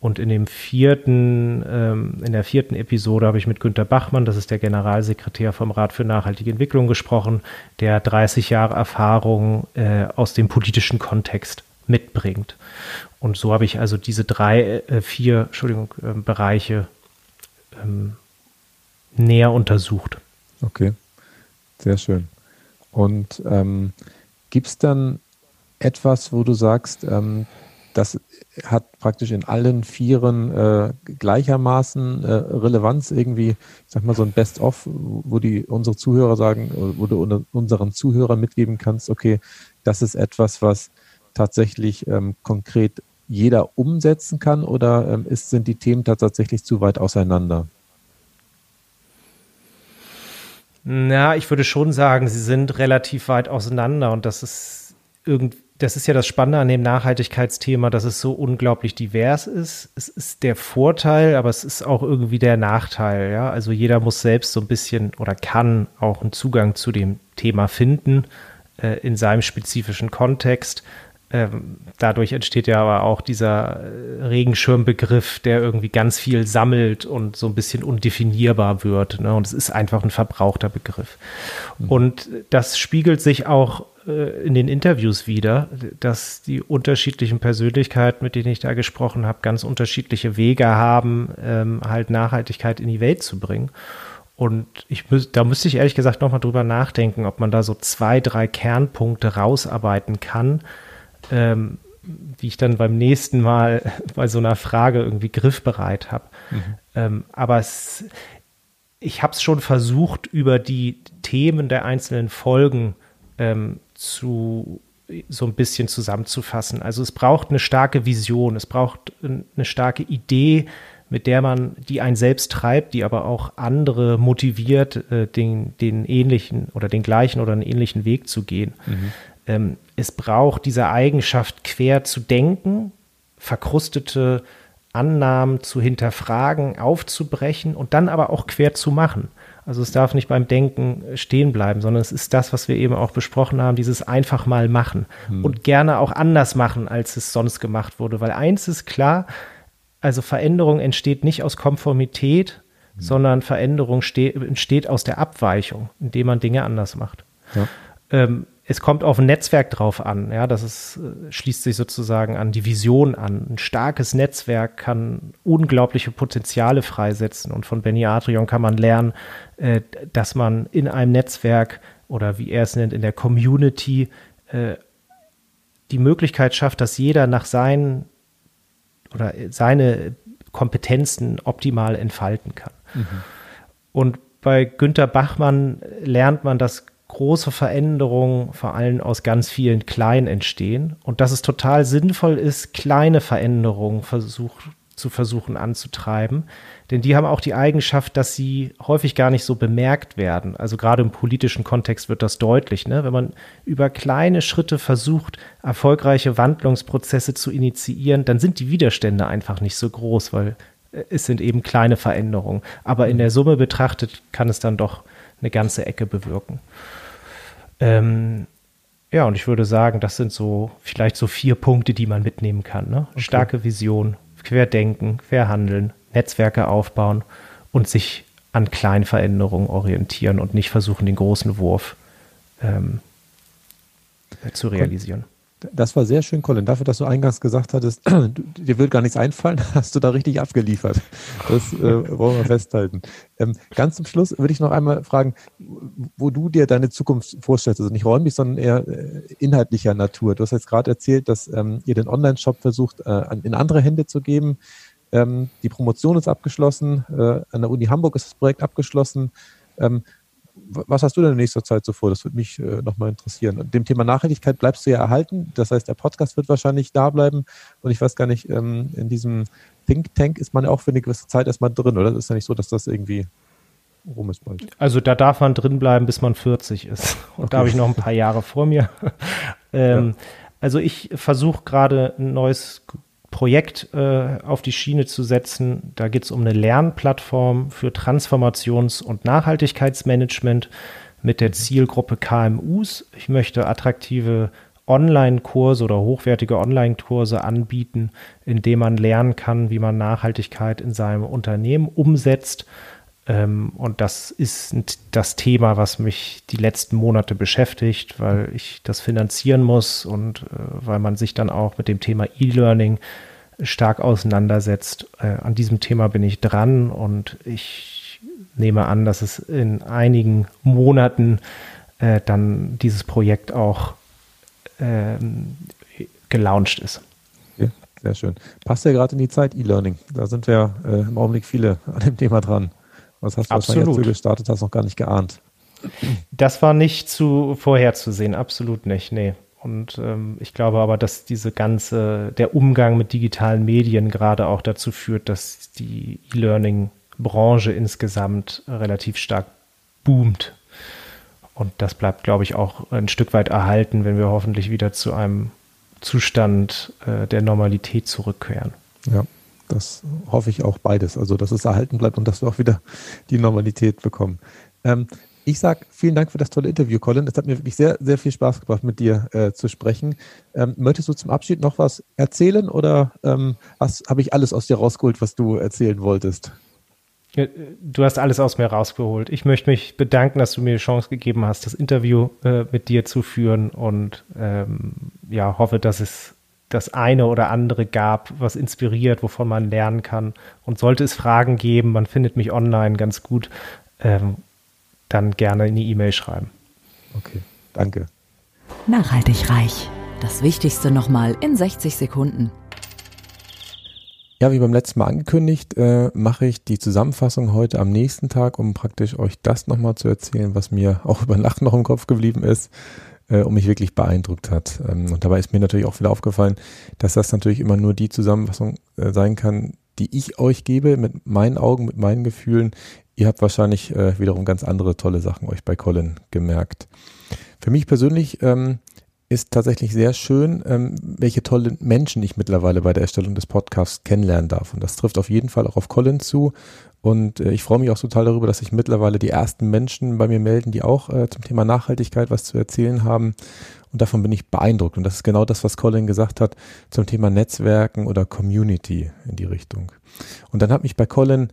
[SPEAKER 4] Und in dem vierten, ähm, in der vierten Episode habe ich mit Günter Bachmann, das ist der Generalsekretär vom Rat für nachhaltige Entwicklung, gesprochen, der 30 Jahre Erfahrung äh, aus dem politischen Kontext mitbringt. Und so habe ich also diese drei, äh, vier, Entschuldigung, äh, Bereiche ähm, näher untersucht.
[SPEAKER 3] Okay. Sehr schön. Und ähm, gibt es dann etwas, wo du sagst, ähm, das hat praktisch in allen Vieren äh, gleichermaßen äh, Relevanz irgendwie, ich sag mal so ein Best-of, wo die unsere Zuhörer sagen, wo du unseren Zuhörern mitgeben kannst, okay, das ist etwas, was tatsächlich ähm, konkret jeder umsetzen kann oder ähm, ist, sind die Themen tatsächlich zu weit auseinander?
[SPEAKER 4] Na, ich würde schon sagen, sie sind relativ weit auseinander und das ist irgendwie, das ist ja das Spannende an dem Nachhaltigkeitsthema, dass es so unglaublich divers ist. Es ist der Vorteil, aber es ist auch irgendwie der Nachteil, ja. Also jeder muss selbst so ein bisschen oder kann auch einen Zugang zu dem Thema finden äh, in seinem spezifischen Kontext. Ähm, dadurch entsteht ja aber auch dieser äh, Regenschirmbegriff, der irgendwie ganz viel sammelt und so ein bisschen undefinierbar wird. Ne? Und es ist einfach ein verbrauchter Begriff. Mhm. Und das spiegelt sich auch äh, in den Interviews wieder, dass die unterschiedlichen Persönlichkeiten, mit denen ich da gesprochen habe, ganz unterschiedliche Wege haben, ähm, halt Nachhaltigkeit in die Welt zu bringen. Und ich da müsste ich ehrlich gesagt nochmal drüber nachdenken, ob man da so zwei, drei Kernpunkte rausarbeiten kann, ähm, die ich dann beim nächsten Mal bei so einer Frage irgendwie griffbereit habe. Mhm. Ähm, aber es, ich habe es schon versucht, über die Themen der einzelnen Folgen ähm, zu so ein bisschen zusammenzufassen. Also es braucht eine starke Vision, es braucht eine starke Idee, mit der man, die einen selbst treibt, die aber auch andere motiviert, äh, den, den ähnlichen oder den gleichen oder einen ähnlichen Weg zu gehen. Mhm ähm, es braucht diese Eigenschaft, quer zu denken, verkrustete Annahmen zu hinterfragen, aufzubrechen und dann aber auch quer zu machen. Also es darf nicht beim Denken stehen bleiben, sondern es ist das, was wir eben auch besprochen haben, dieses einfach mal machen hm. und gerne auch anders machen, als es sonst gemacht wurde. Weil eins ist klar, also Veränderung entsteht nicht aus Konformität, hm. sondern Veränderung entsteht aus der Abweichung, indem man Dinge anders macht. Ja. Ähm, es kommt auf ein Netzwerk drauf an. Ja, das ist, äh, schließt sich sozusagen an die Vision an. Ein starkes Netzwerk kann unglaubliche Potenziale freisetzen. Und von Benny Adrian kann man lernen, äh, dass man in einem Netzwerk oder wie er es nennt, in der Community äh, die Möglichkeit schafft, dass jeder nach seinen oder seine Kompetenzen optimal entfalten kann. Mhm. Und bei Günter Bachmann lernt man, dass große Veränderungen vor allem aus ganz vielen kleinen entstehen und dass es total sinnvoll ist, kleine Veränderungen versuch, zu versuchen anzutreiben. Denn die haben auch die Eigenschaft, dass sie häufig gar nicht so bemerkt werden. Also gerade im politischen Kontext wird das deutlich. Ne? Wenn man über kleine Schritte versucht, erfolgreiche Wandlungsprozesse zu initiieren, dann sind die Widerstände einfach nicht so groß, weil äh, es sind eben kleine Veränderungen. Aber in der Summe betrachtet kann es dann doch eine ganze Ecke bewirken. Ähm, ja, und ich würde sagen, das sind so vielleicht so vier Punkte, die man mitnehmen kann. Ne? Okay. Starke Vision, querdenken, querhandeln, Netzwerke aufbauen und sich an kleinen Veränderungen orientieren und nicht versuchen, den großen Wurf ähm, zu realisieren.
[SPEAKER 3] Das war sehr schön, Colin. Dafür, dass du eingangs gesagt hattest, dir wird gar nichts einfallen, hast du da richtig abgeliefert. Das äh, wollen wir festhalten. Ähm, ganz zum Schluss würde ich noch einmal fragen, wo du dir deine Zukunft vorstellst. Also nicht räumlich, sondern eher äh, inhaltlicher Natur. Du hast jetzt gerade erzählt, dass ähm, ihr den Online-Shop versucht, äh, in andere Hände zu geben. Ähm, die Promotion ist abgeschlossen. Äh, an der Uni Hamburg ist das Projekt abgeschlossen. Ähm, was hast du denn in nächster Zeit so vor? Das würde mich äh, nochmal interessieren. Dem Thema Nachhaltigkeit bleibst du ja erhalten. Das heißt, der Podcast wird wahrscheinlich da bleiben. Und ich weiß gar nicht, ähm, in diesem Think Tank ist man ja auch für eine gewisse Zeit erstmal drin, oder? Das ist ja nicht so, dass das irgendwie rum ist bald.
[SPEAKER 4] Also da darf man drin bleiben, bis man 40 ist. Und okay. da habe ich noch ein paar Jahre vor mir. ähm, ja. Also ich versuche gerade ein neues Projekt äh, auf die Schiene zu setzen. Da geht es um eine Lernplattform für Transformations- und Nachhaltigkeitsmanagement mit der Zielgruppe KMUs. Ich möchte attraktive Online-Kurse oder hochwertige Online-Kurse anbieten, indem man lernen kann, wie man Nachhaltigkeit in seinem Unternehmen umsetzt. Ähm, und das ist das Thema, was mich die letzten Monate beschäftigt, weil ich das finanzieren muss und äh, weil man sich dann auch mit dem Thema E-Learning stark auseinandersetzt. Äh, an diesem Thema bin ich dran und ich nehme an, dass es in einigen Monaten äh, dann dieses Projekt auch ähm, gelauncht ist.
[SPEAKER 3] Ja, sehr schön. Passt ja gerade in die Zeit E-Learning. Da sind wir im Augenblick viele an dem Thema dran. Was hast du Absolut. wahrscheinlich gestartet hast, noch gar nicht geahnt.
[SPEAKER 4] Das war nicht zu vorherzusehen, absolut nicht, nee. Und ähm, ich glaube aber, dass diese ganze, der Umgang mit digitalen Medien gerade auch dazu führt, dass die E-Learning-Branche insgesamt relativ stark boomt. Und das bleibt, glaube ich, auch ein Stück weit erhalten, wenn wir hoffentlich wieder zu einem Zustand äh, der Normalität zurückkehren.
[SPEAKER 3] Ja, das hoffe ich auch beides. Also, dass es erhalten bleibt und dass wir auch wieder die Normalität bekommen. Ähm, ich sage vielen Dank für das tolle Interview, Colin. Es hat mir wirklich sehr, sehr viel Spaß gebracht, mit dir äh, zu sprechen. Ähm, möchtest du zum Abschied noch was erzählen oder ähm, habe ich alles aus dir rausgeholt, was du erzählen wolltest?
[SPEAKER 4] Du hast alles aus mir rausgeholt. Ich möchte mich bedanken, dass du mir die Chance gegeben hast, das Interview äh, mit dir zu führen und ähm, ja, hoffe, dass es das eine oder andere gab, was inspiriert, wovon man lernen kann. Und sollte es Fragen geben, man findet mich online ganz gut. Ähm, dann gerne in die E-Mail schreiben.
[SPEAKER 3] Okay, danke.
[SPEAKER 1] Nachhaltig reich. Das Wichtigste nochmal in 60 Sekunden.
[SPEAKER 3] Ja, wie beim letzten Mal angekündigt, äh, mache ich die Zusammenfassung heute am nächsten Tag, um praktisch euch das nochmal zu erzählen, was mir auch über Nacht noch im Kopf geblieben ist äh, und mich wirklich beeindruckt hat. Ähm, und dabei ist mir natürlich auch wieder aufgefallen, dass das natürlich immer nur die Zusammenfassung äh, sein kann, die ich euch gebe, mit meinen Augen, mit meinen Gefühlen. Ihr habt wahrscheinlich äh, wiederum ganz andere tolle Sachen euch bei Colin gemerkt. Für mich persönlich ähm, ist tatsächlich sehr schön, ähm, welche tollen Menschen ich mittlerweile bei der Erstellung des Podcasts kennenlernen darf. Und das trifft auf jeden Fall auch auf Colin zu. Und äh, ich freue mich auch total darüber, dass sich mittlerweile die ersten Menschen bei mir melden, die auch äh, zum Thema Nachhaltigkeit was zu erzählen haben. Und davon bin ich beeindruckt. Und das ist genau das, was Colin gesagt hat zum Thema Netzwerken oder Community in die Richtung. Und dann hat mich bei Colin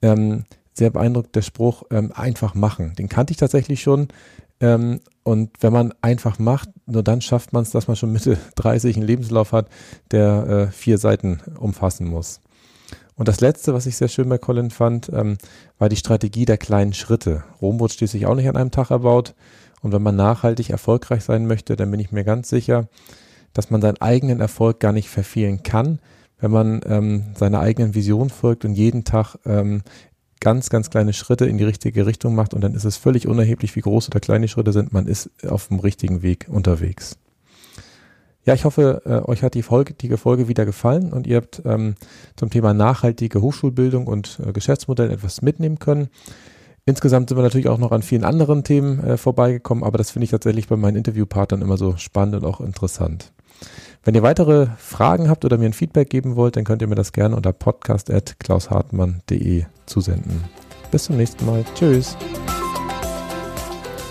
[SPEAKER 3] ähm, sehr beeindruckt der Spruch, ähm, einfach machen. Den kannte ich tatsächlich schon. Ähm, und wenn man einfach macht, nur dann schafft man es, dass man schon Mitte 30 einen Lebenslauf hat, der äh, vier Seiten umfassen muss. Und das Letzte, was ich sehr schön bei Colin fand, ähm, war die Strategie der kleinen Schritte. Rom wurde schließlich auch nicht an einem Tag erbaut. Und wenn man nachhaltig erfolgreich sein möchte, dann bin ich mir ganz sicher, dass man seinen eigenen Erfolg gar nicht verfehlen kann, wenn man ähm, seiner eigenen Vision folgt und jeden Tag ähm, ganz, ganz kleine Schritte in die richtige Richtung macht und dann ist es völlig unerheblich, wie groß oder kleine Schritte sind. Man ist auf dem richtigen Weg unterwegs. Ja, ich hoffe, äh, euch hat die heutige Folge wieder gefallen und ihr habt ähm, zum Thema nachhaltige Hochschulbildung und äh, Geschäftsmodell etwas mitnehmen können. Insgesamt sind wir natürlich auch noch an vielen anderen Themen äh, vorbeigekommen, aber das finde ich tatsächlich bei meinen Interviewpartnern immer so spannend und auch interessant. Wenn ihr weitere Fragen habt oder mir ein Feedback geben wollt, dann könnt ihr mir das gerne unter podcast.klaushartmann.de zusenden. Bis zum nächsten Mal. Tschüss.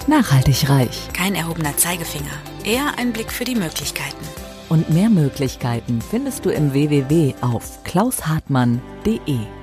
[SPEAKER 1] Nachhaltig reich.
[SPEAKER 2] Kein erhobener Zeigefinger, eher ein Blick für die Möglichkeiten.
[SPEAKER 1] Und mehr Möglichkeiten findest du im www auf klaushartmann.de.